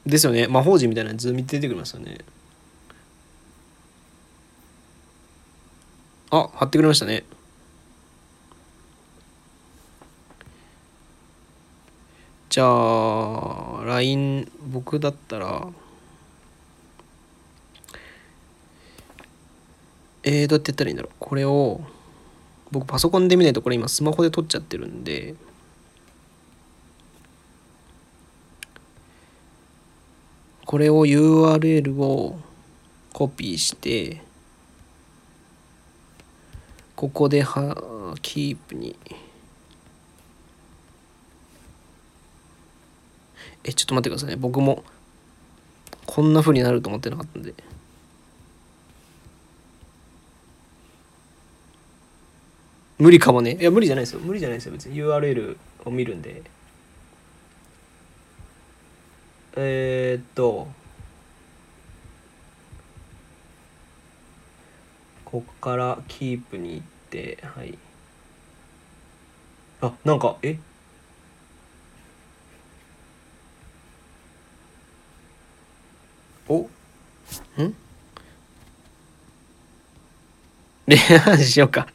ですよね。魔法陣みたいな図見て出てくれますよね。あ貼ってくれましたね。じゃあ LINE 僕だったらえー、どうやってやったらいいんだろう。これを、僕パソコンで見ないとこれ今スマホで撮っちゃってるんで、これを URL をコピーして、ここでは、キープに。え、ちょっと待ってくださいね。僕も、こんな風になると思ってなかったんで。無理かもね。いや無理じゃないですよ。無理じゃないですよ。別に URL を見るんで。えー、っと。こっからキープに行ってはい。あなんかえ？お？ん？恋愛しようか。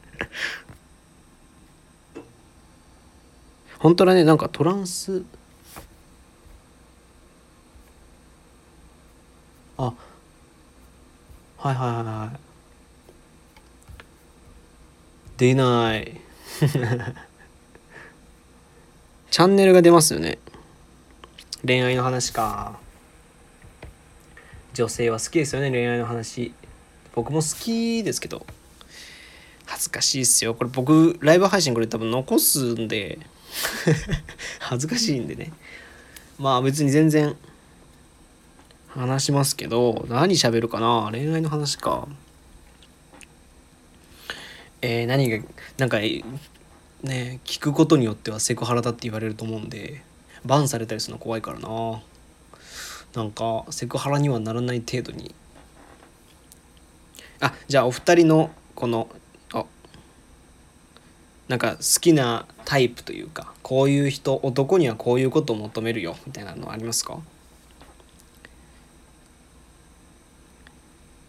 本当はね。なんかトランス。あはいはいはいはい。出ない。チャンネルが出ますよね。恋愛の話か。女性は好きですよね恋愛の話。僕も好きですけど。恥ずかしいっすよ。これ僕ライブ配信これ多分残すんで。恥ずかしいんでね。まあ別に全然話しますけど何喋るかな？恋愛の話か。えー、何がなんかね聞くことによってはセクハラだって言われると思うんでバンされたりするの怖いからな。なんかセクハラにはならない程度に。あじゃあお二人のこのなんか好きなタイプというかこういう人男にはこういうことを求めるよみたいなのありますか？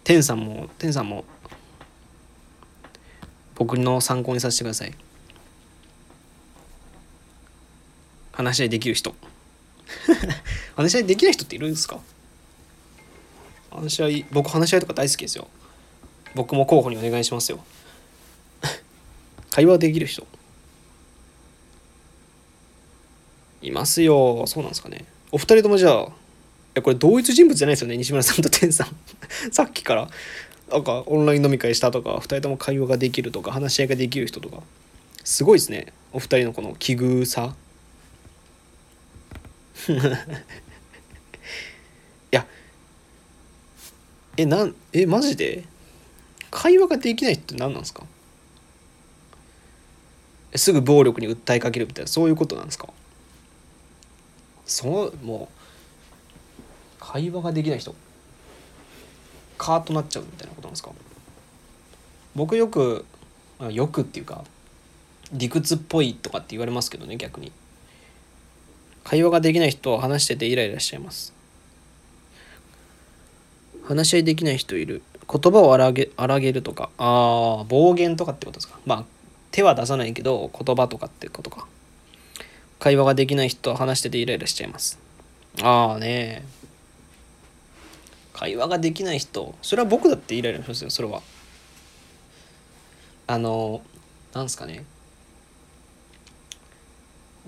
天さんも天さんも僕の参考にさせてください。話し合いできる人。話し合いできない人っているんですか？話し合い僕話し合いとか大好きですよ。僕も候補にお願いしますよ。会話できる人。いますよ。そうなんですかね。お二人ともじゃあやこれ同一人物じゃないですよね。西村さんと天さん。さっきから。なんかオンライン飲み会したとか2人とも会話ができるとか話し合いができる人とか。すごいですね。お二人のこの奇遇さ。いや。えなんえマジで？会話ができないって何なんですか？すぐ暴力に訴えかけるみたいなそういうことなんですか？そうもう会話ができない人カーッとなっちゃうみたいなことなんですか？僕よくよくっていうか理屈っぽいとかって言われますけどね逆に。会話ができない人は話しててイライラしちゃいます。話し合いできない人いる。言葉を荒げ荒げるとかああ暴言とかってことですか？まあ手は出さないけど言葉とかってことか。会話ができない人は話しててイライラしちゃいます。ああね。会話ができない人それは僕だってイライラしますよそれは。あのなんすかね。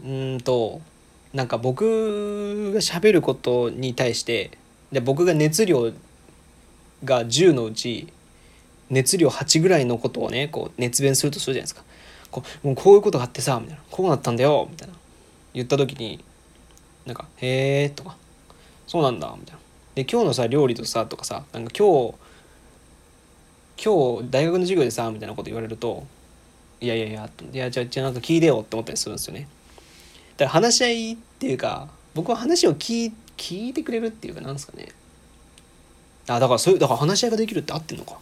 うんとなんか僕が喋ることに対してで僕が熱量が10のうち熱量8ぐらいのことをねこう熱弁するとするじゃないですか。こもうこういうことがあってさみたいな。こうなったんだよみたいな。言った時になんか「へえ」とか「そうなんだ」みたいな。で今日のさ料理とさとかさなんか今日今日大学の授業でさみたいなこと言われるといやいやいやいやじゃあじゃあなんか聞いてよって思ったりするんですよね。だから話し合いっていうか僕は話を聞聞いてくれるっていうかなんですかね。あだからそういうだから話し合いができるって合ってんのか。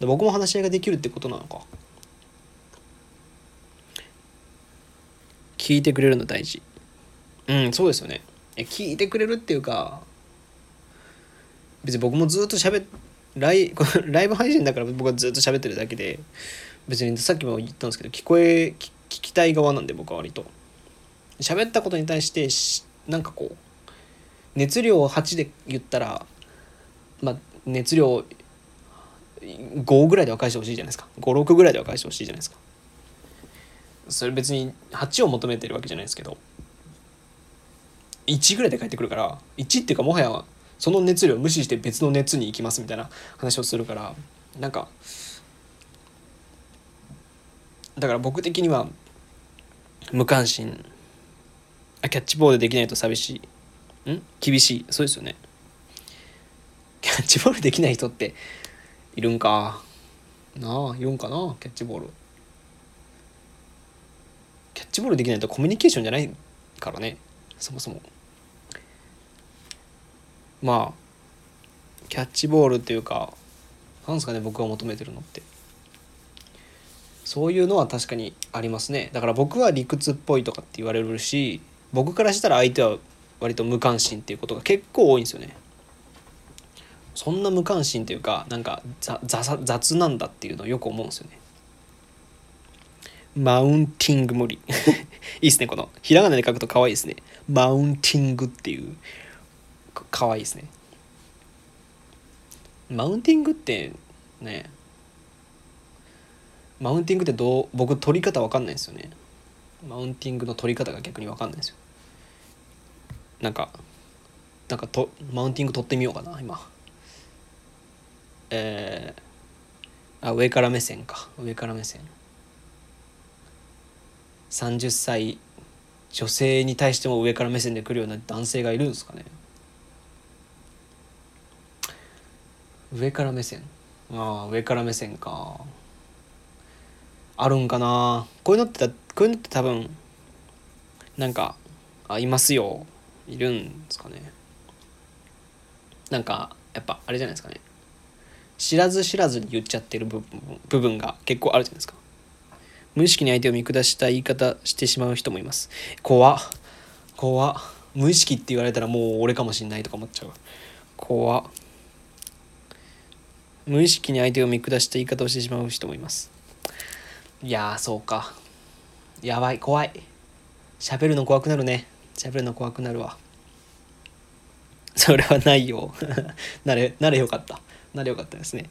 僕も話し合いができるってことなのか。聞いてくれるの大事。うんそうですよね。聞いてくれるっていうか別に僕もずっと喋ライ ライブ配信だから僕はずっと喋ってるだけで別にさっきも言ったんですけど聞こえ聞きたい側なんで僕は割と。喋ったことに対してなんかこう熱量8で言ったらまあ熱量5ぐらいでは返してほしいじゃないですか。56ぐらいでは返してほしいじゃないですか。それ別に8を求めてるわけじゃないですけど1ぐらいで返ってくるから1っていうかもはやその熱量無視して別の熱に行きますみたいな話をするからなんかだから僕的には無関心。あキャッチボールできないと寂しい。ん？厳しい。そうですよね。キャッチボールできない人っているんか。なあいるんかなキャッチボール。ッチボールできないとコミュニケーションじゃないからね。そもそも。まあキャッチボールっていうかなんですかね僕が求めてるのって。そういうのは確かにありますね。だから僕は理屈っぽいとかって言われるし僕からしたら相手は割と無関心っていうことが結構多いんですよね。そんな無関心っていうかなんか雑なんだっていうのをよく思うんですよね。マウンティング無理 いいっすねこの。ひらがなで書くと可愛いですね。マウンティングっていう可愛いですね。マウンティングってねマウンティングってどう僕取り方わかんないですよね。マウンティングの取り方が逆にわかんないですよ。なんかなんかとマウンティング取ってみようかな今。えー、あ上から目線か。上から目線。30歳女性に対しても上から目線で来るような男性がいるんですかね。上から目線？ああ上から目線か。あるんかな？こういうのってこういうのって多分なんかあいますよ。いるんですかね。なんかやっぱあれじゃないですかね。知らず知らずに言っちゃってる部分部分が結構あるじゃないですか。無意識に相手を見下した言い方してしまう人もいます。怖っ。怖っ。無意識って言われたらもう俺かもしんないとか思っちゃう。怖無意識に相手を見下した言い方をしてしまう人もいます。いやーそうか。やばい。怖い。喋るの怖くなるね。喋るの怖くなるわ。それはないよ。なれなれよかった。なれよかったですね。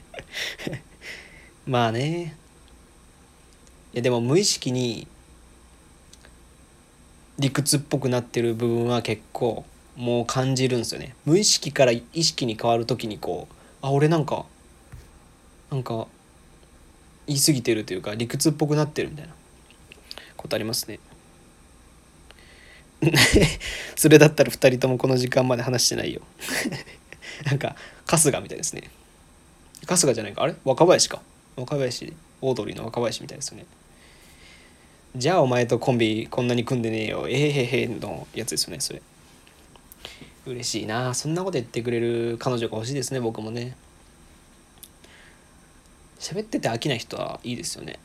まあね。やでも無意識に理屈っぽくなってる部分は結構もう感じるんですよね。無意識から意識に変わる時にこうあ俺なんかなんか言い過ぎてるというか理屈っぽくなってるみたいなことありますね。それだったら2人ともこの時間まで話してないよ。なんか春日みたいですね。春日じゃないか。あれ？若林か。若林オードリーの若林みたいですよね。じゃあお前とコンビこんなに組んでねえよ。えへへへのやつですよねそれ。嬉しいな。そんなこと言ってくれる彼女が欲しいですね僕もね。喋ってて飽きない人はいいですよね。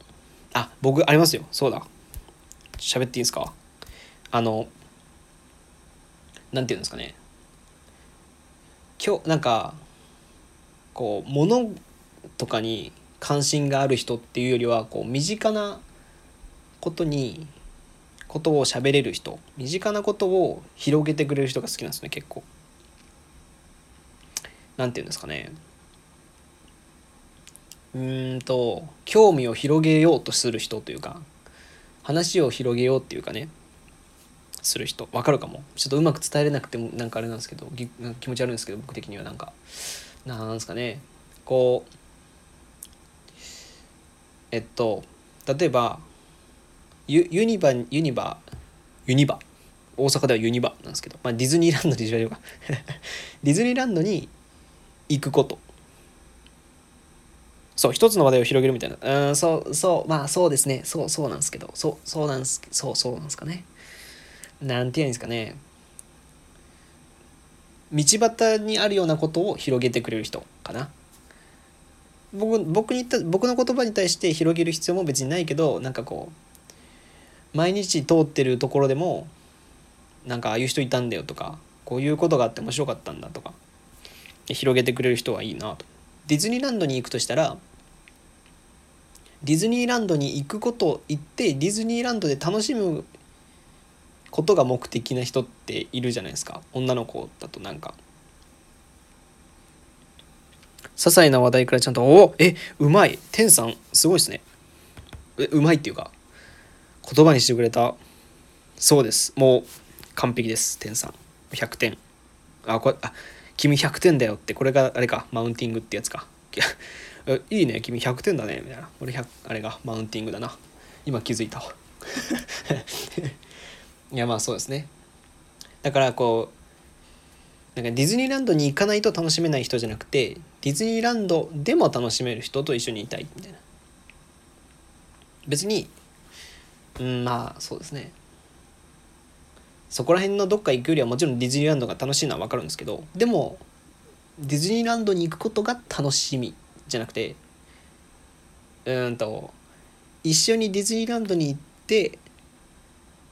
あ僕ありますよ。そうだ。喋っていいですか？あのなんていうんですかね。今日なんかこう物とかに関心がある人っていうよりはこう身近なことにことを喋れる人身近なことを広げてくれる人が好きなんですね結構。なんていうんですかね。うんと興味を広げようとする人というか話を広げようっていうかねする人。わかるかも。ちょっとうまく伝えれなくてもなんかあれなんですけど気持ち悪いんですけど僕的には。なんかなんですかね。こうえっと例えばユユニバユニバ？ユニバ。大阪ではユニバなんですけど、まあ、ディズニーランドでしょうか。ディズニーランドに行くこと。そう一つの話題を広げるみたいな。うんそうそうまあそうですね。そうそうなんですけど。そうそうなんすそうそうなんですかね。なんて言うんですかね。道端にあるようなことを広げてくれる人かな。僕僕に言った僕の言葉に対して広げる必要も別にないけどなんかこう毎日通ってるところでもなんかああいう人いたんだよとかこういうことがあって面白かったんだとか広げてくれる人はいいなと。ディズニーランドに行くとしたらディズニーランドに行くこと行ってディズニーランドで楽しむことが目的な人っているじゃないですか。女の子だとなんか。些細な話題からちゃんと「おえうまい。天さんすごいですね。えうまいっていうか言葉にしてくれた。そうです。もう完璧です。天さん。100点。あこれあ君100点だよって。これがあれか。マウンティングってやつか。いいね。君100点だね。みたいな。俺100あれがマウンティングだな。今気づいた。いやまあそうですね。だからこうなんかディズニーランドに行かないと楽しめない人じゃなくてディズニーランドでも楽しめる人と一緒にいたい。みたいな。別にうんまあそうですね。そこら辺のどっか行くよりはもちろんディズニーランドが楽しいのは分かるんですけどでもディズニーランドに行くことが楽しみじゃなくてうんと一緒にディズニーランドに行って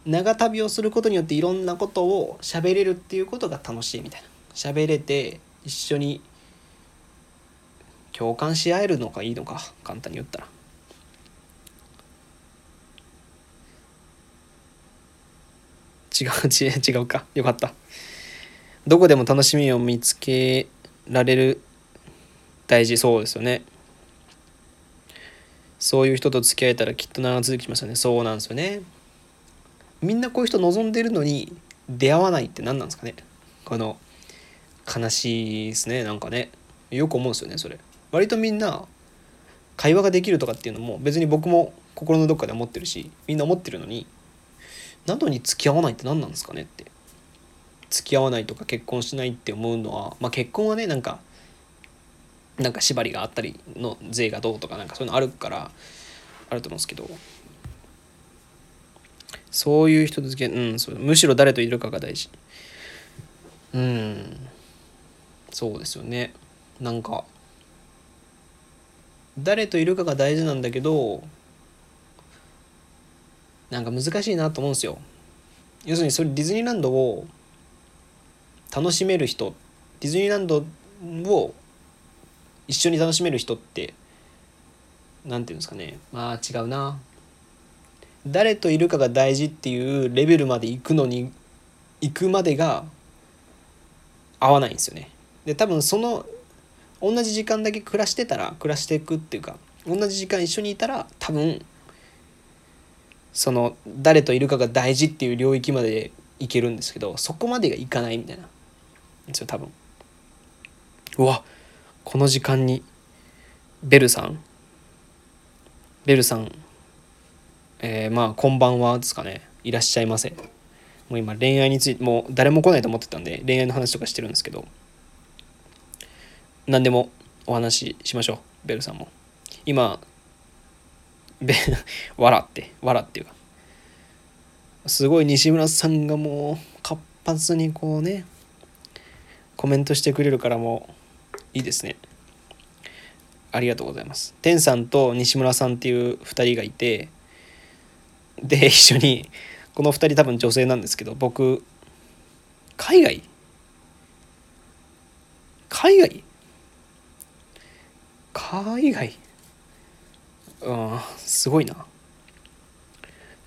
長旅をすることによっていろんなことを喋れるっていうことが楽しいみたいな。喋れて一緒に共感し合えるのがいいのか簡単に言ったら。違う違うか。よかった。どこでも楽しみを見つけられる大事そうですよね。そういう人と付き合えたらきっと長続きしますよね。そうなんですよね。みんなこういう人望んでるのに出会わないって何なんですかね。この悲しいですね。なんかね。よく思うんですよねそれ。割とみんな会話ができるとかっていうのも別に僕も心のどっかで思ってるしみんな思ってるのになのに付き合わないって何なんですかねって。付き合わないとか結婚しないって思うのはまあ結婚はねなんかなんか縛りがあったりの税がどうとかなんかそういうのあるからあると思うんですけど。そういう人付き合うんそうむしろ誰といるかが大事。うん。そうですよね。なんか誰といるかが大事なんだけどなんか難しいなと思うんですよ。要するにそれディズニーランドを楽しめる人ディズニーランドを一緒に楽しめる人って何て言うんですかね。まあ違うな。誰といるかが大事っていうレベルまで行くのに行くまでが合わないんですよね。で多分その同じ時間だけ暮らしてたら暮らしていくっていうか同じ時間一緒にいたら多分その誰といるかが大事っていう領域までいけるんですけどそこまでがいかないみたいな。ですよ多分。うわこの時間にベルさん？ベルさんえー、まあこんばんはですかね。いらっしゃいませ。もう今恋愛についてもう誰も来ないと思ってたんで恋愛の話とかしてるんですけど。何でもお話ししましょうベルさんも。今べ笑って笑っていうか。すごい西村さんがもう活発にこうねコメントしてくれるからもういいですね。ありがとうございます。天さんと西村さんっていう2人がいてで一緒にこの2人多分女性なんですけど僕海外？海外？海外？うんすごいな。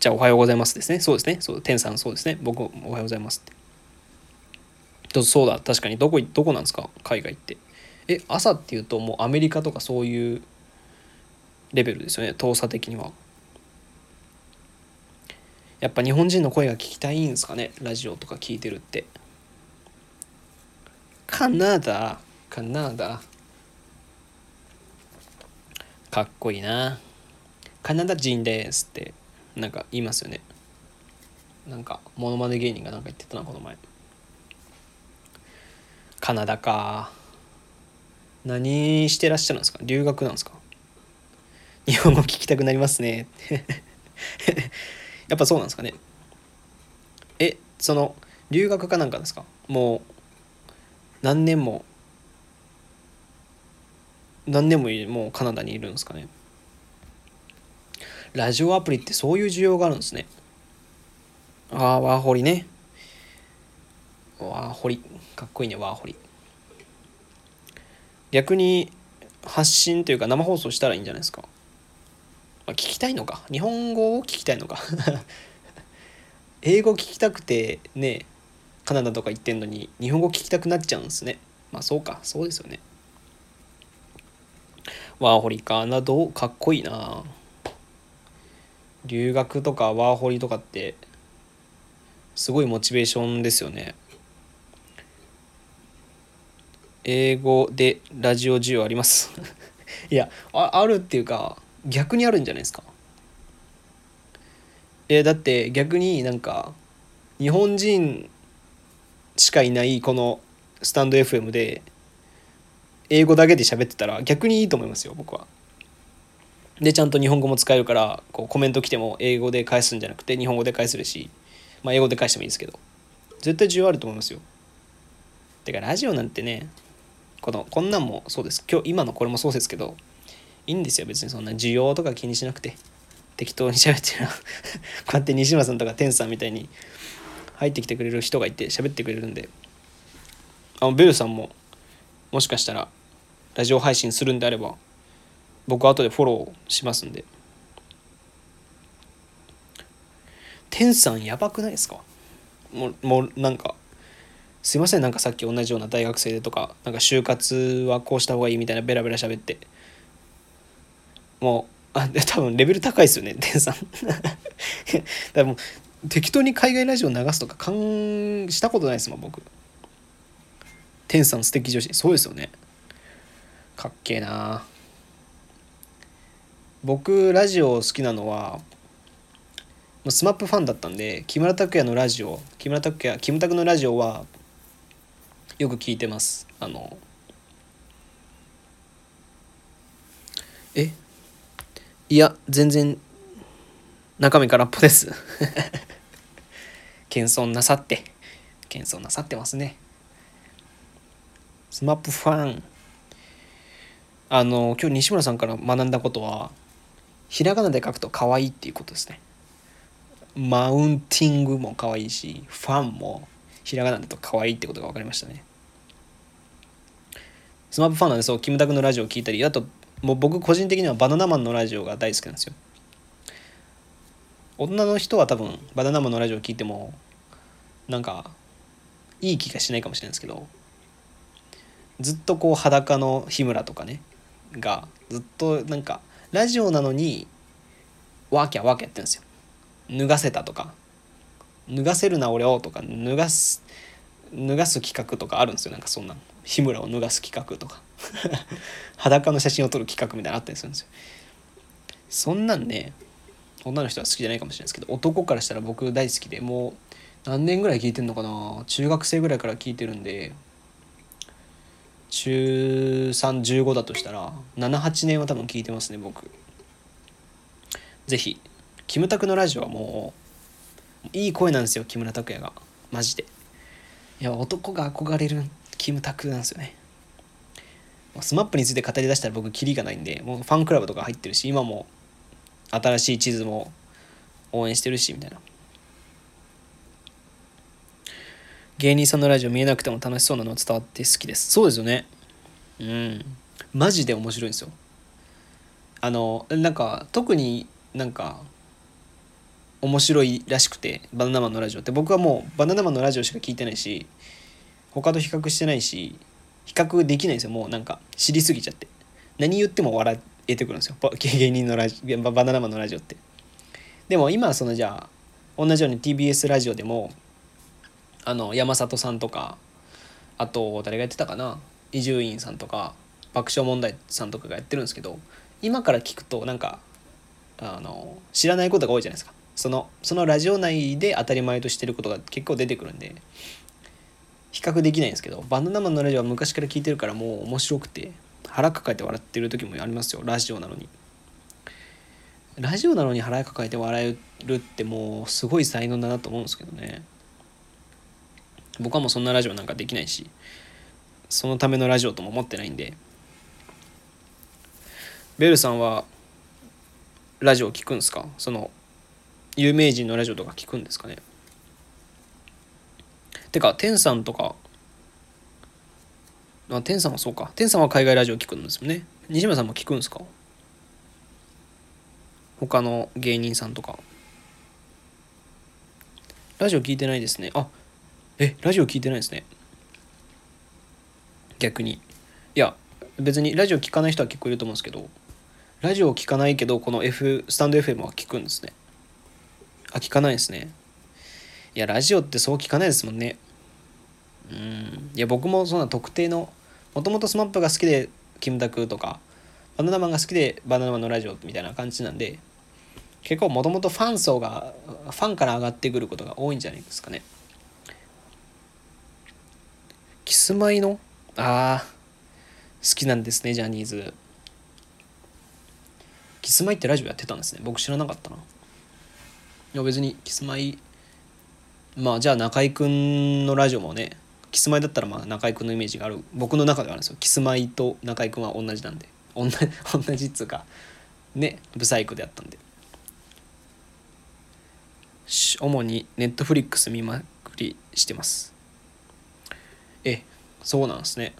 じゃあおはようございますですね。そうですね。そう天さんそうですね。僕おはようございますって。そうだ。確かに。どこどこなんですか？海外って。え朝っていうともうアメリカとかそういうレベルですよね。遠さ的には。やっぱ日本人の声が聞きたいんですかね？ラジオとか聞いてるって。カナダカナダかっこいいな。カナダ人ですってなんか言いますよね。なんかモノマネ芸人がなんか言ってたなこの前。カナダか。何してらっしゃるんですか？留学なんですか？日本語聞きたくなりますね。やっぱそうなんですかね。えその留学かなんかですか？もう何年も何年ももうカナダにいるんですかね。ラジオアプリってそういう需要があるんですね。ああワーホリね。ワーホリ。かっこいいねワーホリ。逆に発信というか生放送したらいいんじゃないですか、まあ、聞きたいのか。日本語を聞きたいのか。英語聞きたくてねカナダとか行ってんのに日本語聞きたくなっちゃうんですね。まあそうか。そうですよね。ワーホリかな。どかっこいいな。留学とかワーホリとかってすごいモチベーションですよね。英語でラジオ需要あります。いやああるっていうか逆にあるんじゃないですか。えだって逆になんか日本人しかいないこのスタンド FM で英語だけで喋ってたら逆にいいと思いますよ僕は。でちゃんと日本語も使えるからこうコメント来ても英語で返すんじゃなくて日本語で返せるし、まあ、英語で返してもいいですけど絶対需要あると思いますよ。てかラジオなんてねこのこんなんもそうです。今日今のこれもそうですけどいいんですよ別にそんな。需要とか気にしなくて。適当に喋ってる。こうやって西村さんとか天さんみたいに入ってきてくれる人がいて喋ってくれるんで。あのベルさんももしかしたらラジオ配信するんであれば僕は後でフォローしますんで。天さんやばくないですか？もうもうなんかすいません。なんかさっき同じような大学生でとかなんか就活はこうした方がいいみたいなベラベラ喋って。もうあで多分レベル高いですよね天さん。だもう適当に海外ラジオ流すとかかんしたことないですもん僕。天さん素敵女子。そうですよね。かっけえな。僕ラジオ好きなのは SMAP ファンだったんで木村拓哉のラジオ木村拓哉キムタクのラジオはよく聞いてます。あのえ？いや全然中身空っぽです。謙遜なさって。謙遜なさってますね。スマップファン。あの今日西村さんから学んだことはひらがなで書くと可愛いっていうことですね。マウンティングも可愛いしファンもひらがなだと可愛いってことが分かりましたね。スマップファンなんでそうキムタクのラジオを聞いたりあともう僕個人的にはバナナマンのラジオが大好きなんですよ。大人の人は多分バナナマンのラジオを聞いてもなんかいい気がしないかもしれないですけどずっとこう裸の日村とかねがずっとなんかラジオなのにワーキャワーキャやってるんですよ。脱がせたとか脱がせるな俺をとか脱がす脱がす企画とかあるんですよ。なんかそんな日村を脱がす企画とか。裸の写真を撮る企画みたいなのあったりするんですよ。そんなんね女の人は好きじゃないかもしれないですけど男からしたら僕大好きでもう何年ぐらい聞いてんのかな中学生ぐらいから聞いてるんで中315だとしたら78年は多分聞いてますね僕。ぜひ。キムタクのラジオはもういい声なんですよ木村拓哉が。マジで。いや男が憧れるキムタクなんですよね。スマップについて語りだしたら僕キリがないんでもうファンクラブとか入ってるし今も新しい地図も応援してるしみたいな。芸人さんのラジオ見えなくても楽しそうなの伝わって好きです。そうですよね。うん。マジで面白いんですよ。あのなんか特になんか面白いらしくてバナナマンのラジオって。僕はもうバナナマンのラジオしか聞いてないし他と比較してないし比較できないんですよ。もうなんか知りすぎちゃって。何言っても笑えてくるんですよ。芸人のラジオバナナマンのラジオって。でも今はそのじゃあ同じように TBS ラジオでもあの山里さんとかあと誰がやってたかな伊集院さんとか爆笑問題さんとかがやってるんですけど今から聞くとなんかあの知らないことが多いじゃないですか。そのそのラジオ内で当たり前としてることが結構出てくるんで比較できないんですけどバナナマンのラジオは昔から聞いてるからもう面白くて腹抱えて笑ってる時もありますよラジオなのに。ラジオなのに腹抱えて笑えるってもうすごい才能だなと思うんですけどね。僕はもうそんなラジオなんかできないしそのためのラジオとも思ってないんでベルさんはラジオ聞くんですか？その有名人のラジオとか聞くんですかね？てか天さんとかあ天さんはそうか。天さんは海外ラジオ聞くんですよね。西村さんも聞くんですか？他の芸人さんとか。ラジオ聞いてないですね。あえラジオ聞いてないですね。逆に。いや別にラジオ聞かない人は結構いると思うんですけどラジオ聞かないけどこの F スタンド FM は聞くんですね。あ聞かないですね。いやラジオってそう聞かないですもんね。うん。いや僕もそんな特定のもともと SMAP が好きでキムタクとかバナナマンが好きでバナナマンのラジオみたいな感じなんで結構もともとファン層がファンから上がってくることが多いんじゃないですかね。キスマイの？ああ好きなんですねジャニーズ。キスマイってラジオやってたんですね。僕知らなかったな。いや別にキスマイまあじゃあ中居君のラジオもねキスマイだったらまあ中居君のイメージがある。僕の中ではあるんですよ。キスマイと中居君は同じなんで。同じ 同じっつうかねブサイクであったんで。主にネットフリックス見まくりしてます。そうなんですね。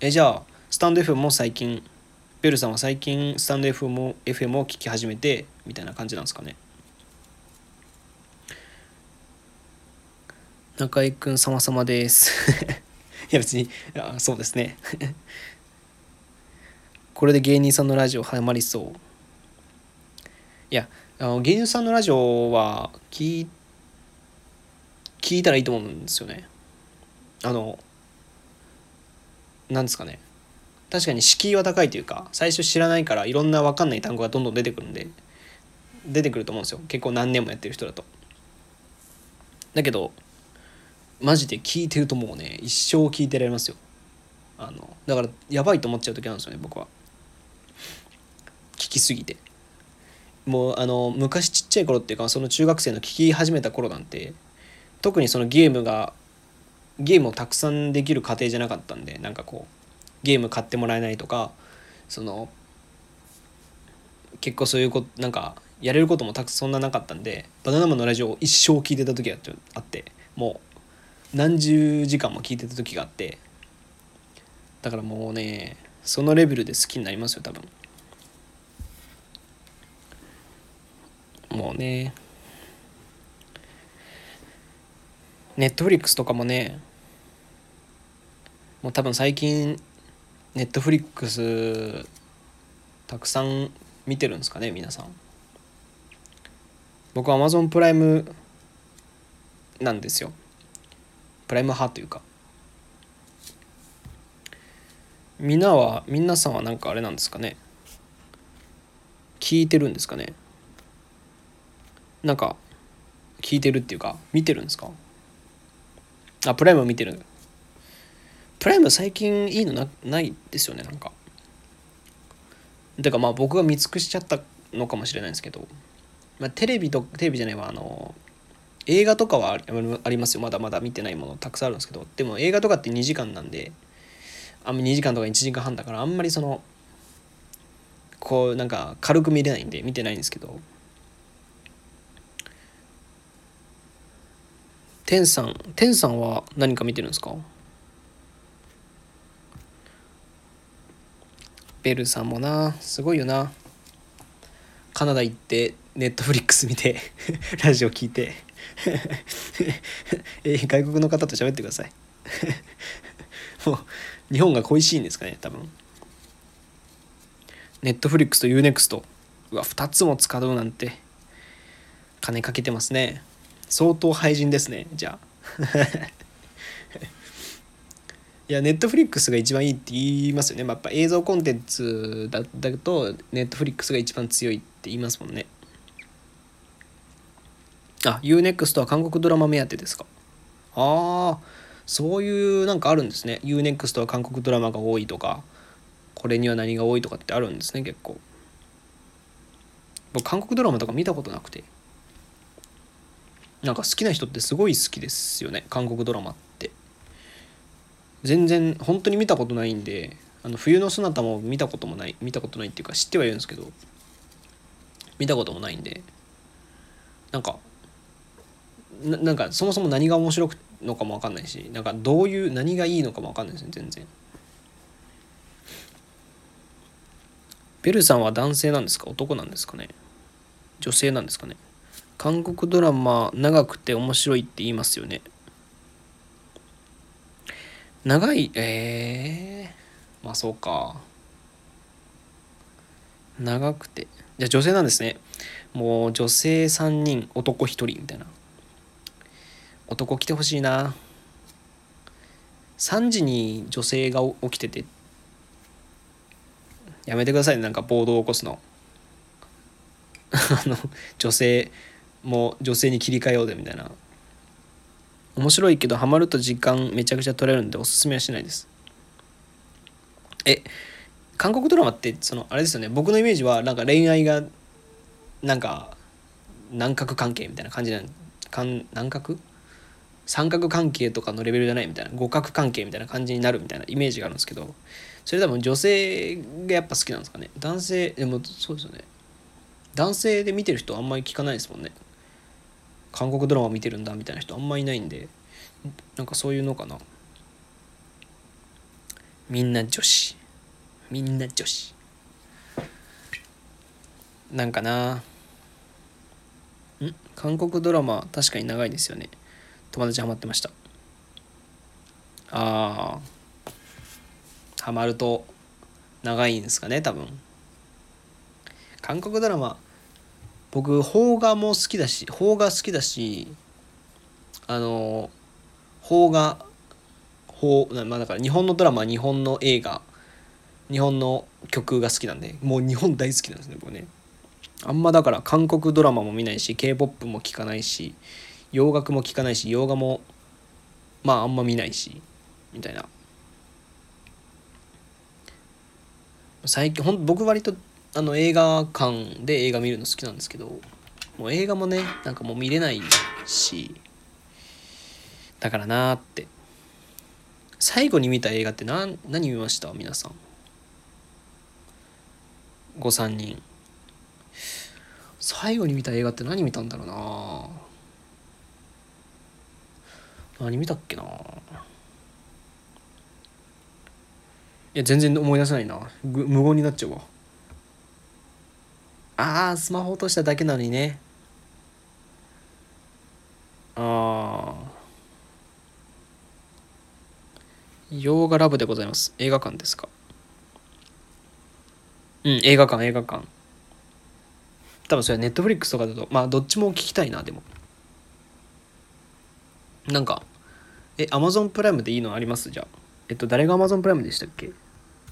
えじゃあスタンド FM も最近ベルさんは最近スタンド FM も FM を聞き始めてみたいな感じなんですかね。中居君様々です。いや別にあそうですね。これで芸人さんのラジオハマりそう。いやあの芸人さんのラジオは聞聞いたらいいと思うんですよね。あのなんですかね。確かに敷居は高いというか最初知らないからいろんな分かんない単語がどんどん出てくるんで出てくると思うんですよ。結構何年もやってる人だと。だけどマジで聞いてるともうね一生聞いてられますよ。あのだからやばいと思っちゃう時あるんですよね僕は。聞きすぎて。もうあの昔ちっちゃい頃っていうかその中学生の聞き始めた頃なんて特にそのゲームがゲームをたくさんできる家庭じゃなかったんでなんかこうゲーム買ってもらえないとかその結構そういうことなんかやれることもたくそんななかったんでバナナマンのラジオを一生聞いてた時があってもう何十時間も聞いてた時があってだからもうねそのレベルで好きになりますよ多分。もうねネットフリックスとかもねもう多分最近ネットフリックスたくさん見てるんですかね皆さん。僕は Amazon プライムなんですよ。プライム派というか。みんなは皆さんはなんかあれなんですかね。聞いてるんですかね。なんか聞いてるっていうか見てるんですか？あプライム見てる。プライム最近いいのなないですよねなんか。てかまあ僕が見尽くしちゃったのかもしれないんですけど、まあ、テレビとテレビじゃないわあの映画とかはありますよ。まだまだ見てないものたくさんあるんですけど。でも映画とかって2時間なんであんま2時間とか1時間半だからあんまりそのこうなんか軽く見れないんで見てないんですけど。天さん天さんは何か見てるんですか？ベルさんもな。すごいよな。カナダ行ってネットフリックス見て ラジオ聞いて。え外国の方と喋ってください。もう日本が恋しいんですかね多分。ネットフリックスと U-NEXT うわ2つも使うなんて。金かけてますね。相当廃人ですねじゃあ。いやネットフリックスが一番いいって言いますよね、まあ、やっぱ映像コンテンツだだとネットフリックスが一番強いって言いますもんね。あ UNEXT は韓国ドラマ目当てですか。ああそういうなんかあるんですね。UNEXT は韓国ドラマが多いとかこれには何が多いとかってあるんですね結構。僕韓国ドラマとか見たことなくて。なんか好きな人ってすごい好きですよね韓国ドラマって。全然本当に見たことないんであの冬のそなたも見たこともない見たことないっていうか知ってはいるんですけど見たこともないんでなんかなんかそもそも何が面白くのかも分かんないしなんかどういう何がいいのかも分かんないですね全然。ベルさんは男性なんですか？男なんですかね？女性なんですかね？韓国ドラマ長くて面白いって言いますよね。長いえー、まあそうか。長くて。じゃあ女性なんですね。もう女性3人男1人みたいな。男来てほしいな。3時に女性が起きてて。やめてくださいね。なんか暴動を起こすの。あの女性もう女性に切り替えようぜみたいな。面白いけどハマると時間めちゃくちゃ取れるんでおすすめはしないです。え韓国ドラマってそのあれですよね。僕のイメージはなんか恋愛がなんか南角関係みたいな感じなんかん南角三角関係とかのレベルじゃないみたいな。互角関係みたいな感じになるみたいなイメージがあるんですけどそれ多分女性がやっぱ好きなんですかね。男性でもそうですよね。男性で見てる人あんまり聞かないですもんね。韓国ドラマ見てるんだみたいな人あんまいないんでなんかそういうのかな。みんな女子。みんな女子。なんかな。ん？韓国ドラマ確かに長いですよね。友達ハマってました。ああハマると長いんですかね多分。韓国ドラマ僕邦画も好きだし邦画好きだしあの邦画邦まあだから日本のドラマ日本の映画日本の曲が好きなんでもう日本大好きなんですね僕ね。あんまだから韓国ドラマも見ないし k p o p も聴かないし洋楽も聴かないし洋画もまああんま見ないしみたいな。最近ほん僕割とあの映画館で映画見るの好きなんですけどもう映画もねなんかもう見れないしだからなーって。最後に見た映画って何何見ました？皆さん。53人。最後に見た映画って何見たんだろうな？何見たっけな？いや全然思い出せないな。無言になっちゃうわ。ああスマホ落としただけなのにね。ああ洋画ラブでございます。映画館ですか？うん映画館映画館。多分それはネットフリックスとかだとまあどっちも聞きたいなでも。なんかえアマゾンプライムでいいのあります？じゃあ。えっと誰がアマゾンプライムでしたっけ？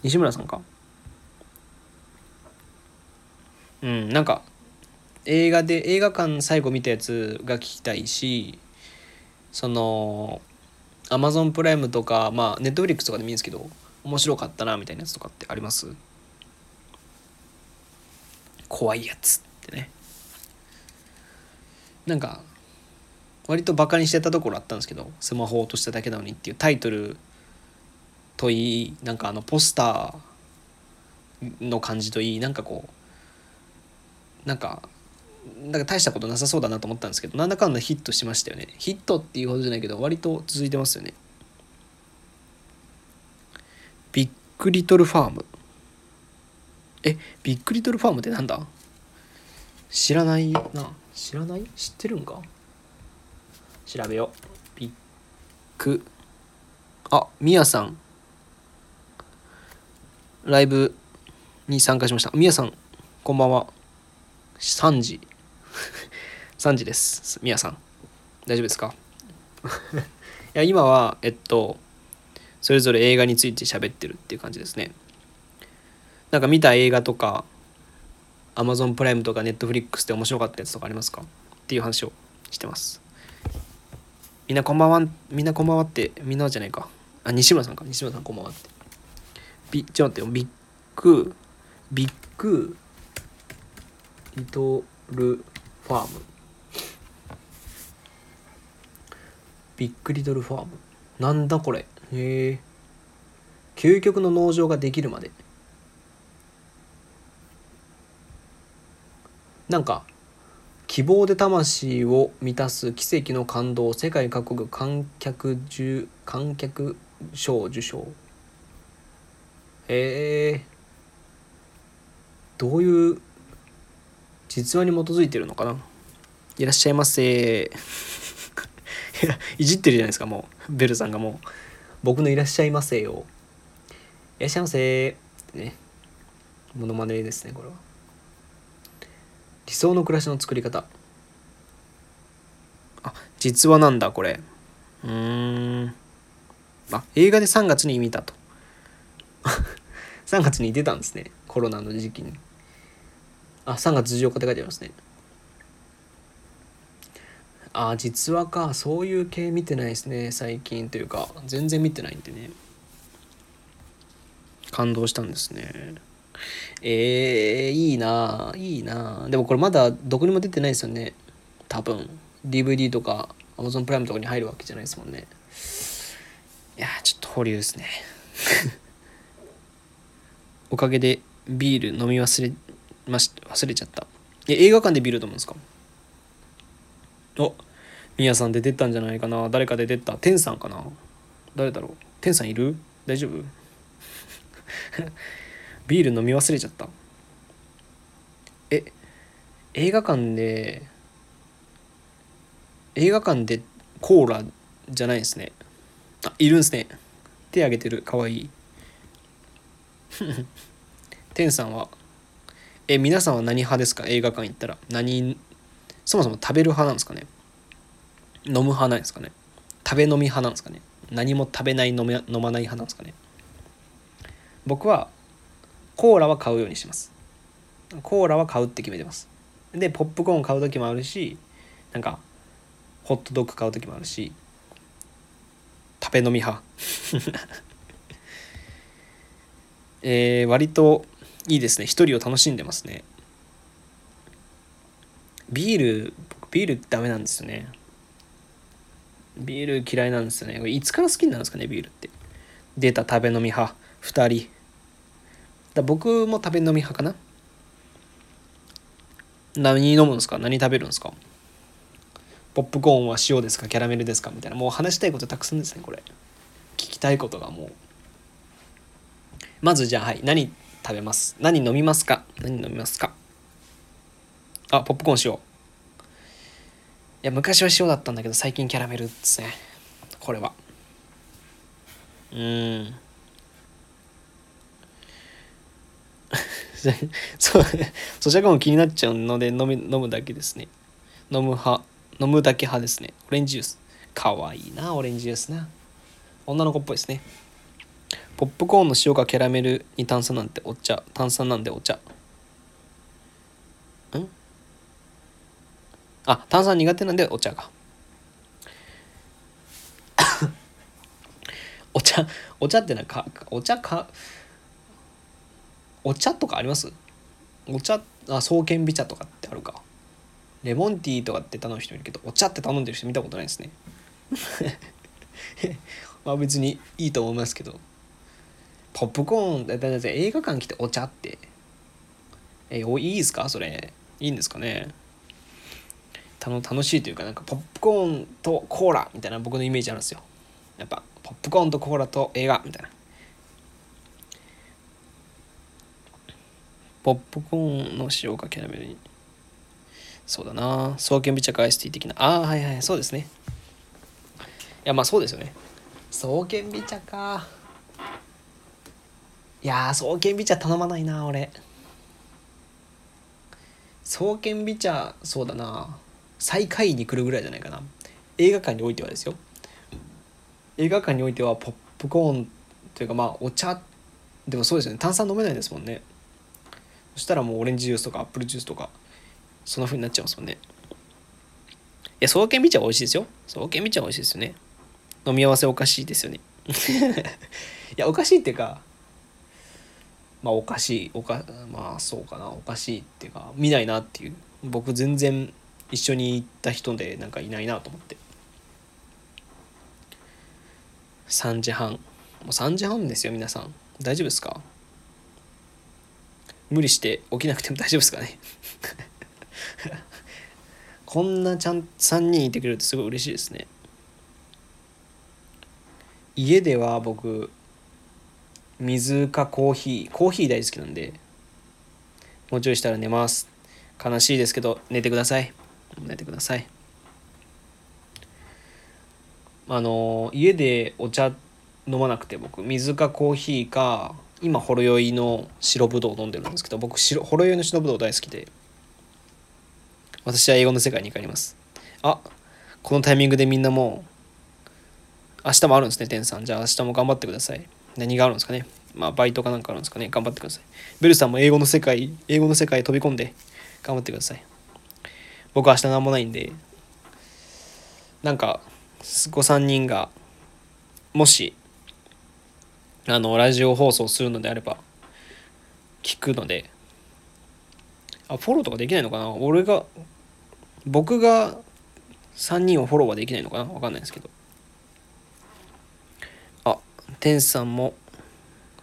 西村さんか？うんなんか映画で映画館最後見たやつが聞きたいしそのアマゾンプライムとかまあネットフリックスとかでもいいんですけど面白かったなみたいなやつとかってあります？怖いやつってね。なんか割とバカにしてたところあったんですけどスマホ落としただけなのにっていうタイトルといいなんかあのポスターの感じといいなんかこうなんかなんか大したことなさそうだなと思ったんですけどなんだかんだヒットしましたよね。ヒットっていうほどじゃないけど割と続いてますよね。ビッグリトルファーム。えビッグリトルファームってなんだ？知らないな。知らない？知ってるんか？調べよう。ビッグ。あみやさん。ライブに参加しました。みやさんこんばんは。3時。3時です。みやさん。大丈夫ですか？いや今はえっとそれぞれ映画について喋ってるっていう感じですね。なんか見た映画とか Amazon プライムとか Netflix で面白かったやつとかありますか？っていう話をしてます。みんなこんばんはみんなこんばんはってみんなじゃないか。あ西村さんか。西村さんこんばんはって。ビちょっと待ってよ。ビッグビッグリトルファーム。ビッグリトルファーム。なんだこれ。へえ。究極の農場ができるまで。なんか希望で魂を満たす奇跡の感動世界各国観客中観客賞受賞。へえ。どういう実話に基づいてるのかな？いらっしゃいませ。い やいじってるじゃないですかもう。ベルさんがもう。僕のいらっしゃいませよ。いらっしゃいませ。ってね。モノマネですねこれは。理想の暮らしの作り方。あ実話なんだこれ。うーん。あ映画で3月に見たと。3月に出たんですね。コロナの時期に。あ3月14日って書いてありますね。あ実話かそういう系見てないですね最近というか。全然見てないんでね。感動したんですね。えー、いいないいなでもこれまだどこにも出てないですよね。多分。DVD とか Amazon プライムとかに入るわけじゃないですもんね。いやちょっと保留ですね。おかげでビール飲み忘れまし忘れちゃった。え映画館でビール飲むんですか？おみやさんで出たんじゃないかな。誰かで出た。天さんかな？誰だろう？天さんいる？大丈夫？ビール飲み忘れちゃった。え映画館で映画館でコーラじゃないですね。あいるんすね。手挙げてる。かわい。い天さんはえ皆さんは何派ですか？映画館行ったら。何そもそも食べる派なんですかね？飲む派なんですかね？食べ飲み派なんですかね？何も食べない飲め飲まない派なんですかね？僕はコーラは買うようにします。コーラは買うって決めてます。でポップコーン買う時もあるしなんかホットドッグ買う時もあるし食べ飲み派。えー、割といいですね一人を楽しんでますねビール僕ビールダメなんですよねビール嫌いなんですよね。いつから好きになるんですかね、ビールって。出た食べ飲み派、2人。だ僕も食べ飲み派かな。何飲むんですか？何食べるんですか？ポップコーンは塩ですか？キャラメルですか？みたいな。もう話したいことたくさんですね、これ。聞きたいことがもう。まずじゃあ、はい。何食べます何飲みますか？何飲みますか？あ、ポップコーン塩。いや、昔は塩だったんだけど、最近キャラメルですね。これは。うん。そう、咀嚼音気になっちゃうので飲み飲むだけですね。飲む派、飲むだけ派ですね。オレンジジュース。かわいいな、オレンジジュースな。女の子っぽいですね。ポップコーンの塩かキャラメルに炭酸なんてお茶。炭酸なんでお茶。ん？あ、炭酸苦手なんでお茶か。お茶、お茶ってなんか、お茶か、お茶とかあります？お茶、あ、双剣美茶とかってあるか。レモンティーとかって頼む人いるけど、お茶って頼んでる人見たことないですね。まあ別にいいと思いますけど。ポップコーン、だだだ映画館来てお茶って。え、おいいですか？それ。いいんですかね？たの楽しいというか、なんかポップコーンとコーラみたいな僕のイメージあるんですよ。やっぱ、ポップコーンとコーラと映画みたいな。ポップコーンの塩かキャラメルに。そうだな。双剣美茶かアイスティー的な。ああ、はいはい、そうですね。いや、まあそうですよね。双剣美茶か。いやー、双剣美茶頼まないな、俺。双剣美茶、そうだな。最下位に来るぐらいじゃないかな。映画館においてはですよ。映画館においてはポップコーンというかまあお茶でもそうですよね炭酸飲めないですもんねそしたらもうオレンジジュースとかアップルジュースとかそんな風になっちゃいますもんねいや双剣美茶は美味しいですよ双剣美茶は美味しいですよね飲み合わせおかしいですよね いやおかしいっていうかまあおかしいおかまあそうかなおかしいっていうか見ないなっていう。僕全然一緒に行った人でなんかいないなと思って。3時半。もう3時半ですよ皆さん。大丈夫ですか？無理して起きなくても大丈夫ですかね？こんなちゃん3人いてくれるとすごい嬉しいですね。家では僕水かコーヒーコーヒー大好きなんでもうちょいしたら寝ます。悲しいですけど寝てください。寝てください。あの家でお茶飲まなくて僕水かコーヒーか今ほろ酔いの白ぶどう飲んでるんですけど僕白ほろ酔いの白ぶどう大好きで私は英語の世界に帰ります。あこのタイミングでみんなもう明日もあるんですね天さん。じゃあ明日も頑張ってください。何があるんですかね？まあバイトかなんかあるんですかね？頑張ってください。ベルさんも英語の世界英語の世界飛び込んで頑張ってください。僕は明日何もないんでなんかご3人がもしあのラジオ放送するのであれば聞くのであフォローとかできないのかな？俺が僕が3人をフォローはできないのかな？わかんないですけど。天さんも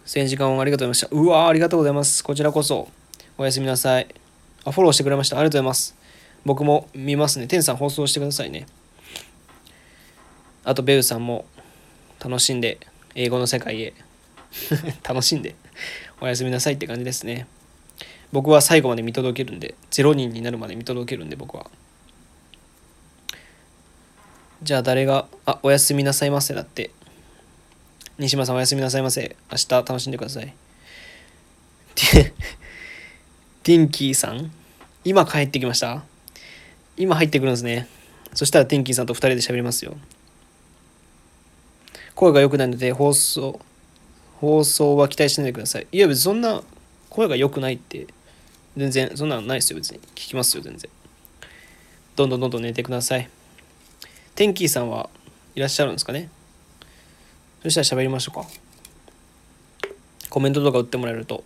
1000時間をありがとうございました。うわありがとうございます。こちらこそおやすみなさい。あフォローしてくれました。ありがとうございます。僕も見ますね。天さん放送してくださいね。あとベウさんも楽しんで英語の世界へ。楽しんでおやすみなさいって感じですね。僕は最後まで見届けるんで0人になるまで見届けるんで僕は。じゃあ誰があおやすみなさいませだって。西村さんおやすみなさいませ。明日楽しんでください。ティンキーさん。今帰ってきました。今入ってくるんですね。そしたらティンキーさんと2人で喋りますよ。声が良くないので放送放送は期待しないでください。いや別にそんな声が良くないって全然そんなのないですよ。別に聞きますよ全然。どんどんどんどん寝てください。テンキーさんはいらっしゃるんですかね。そしたら喋りましょうか。コメントとか打ってもらえると。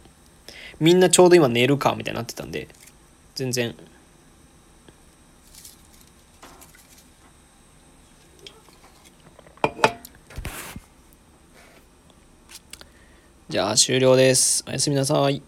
みんなちょうど今寝るかみたいになってたんで、全然。じゃあ終了です。おやすみなさい。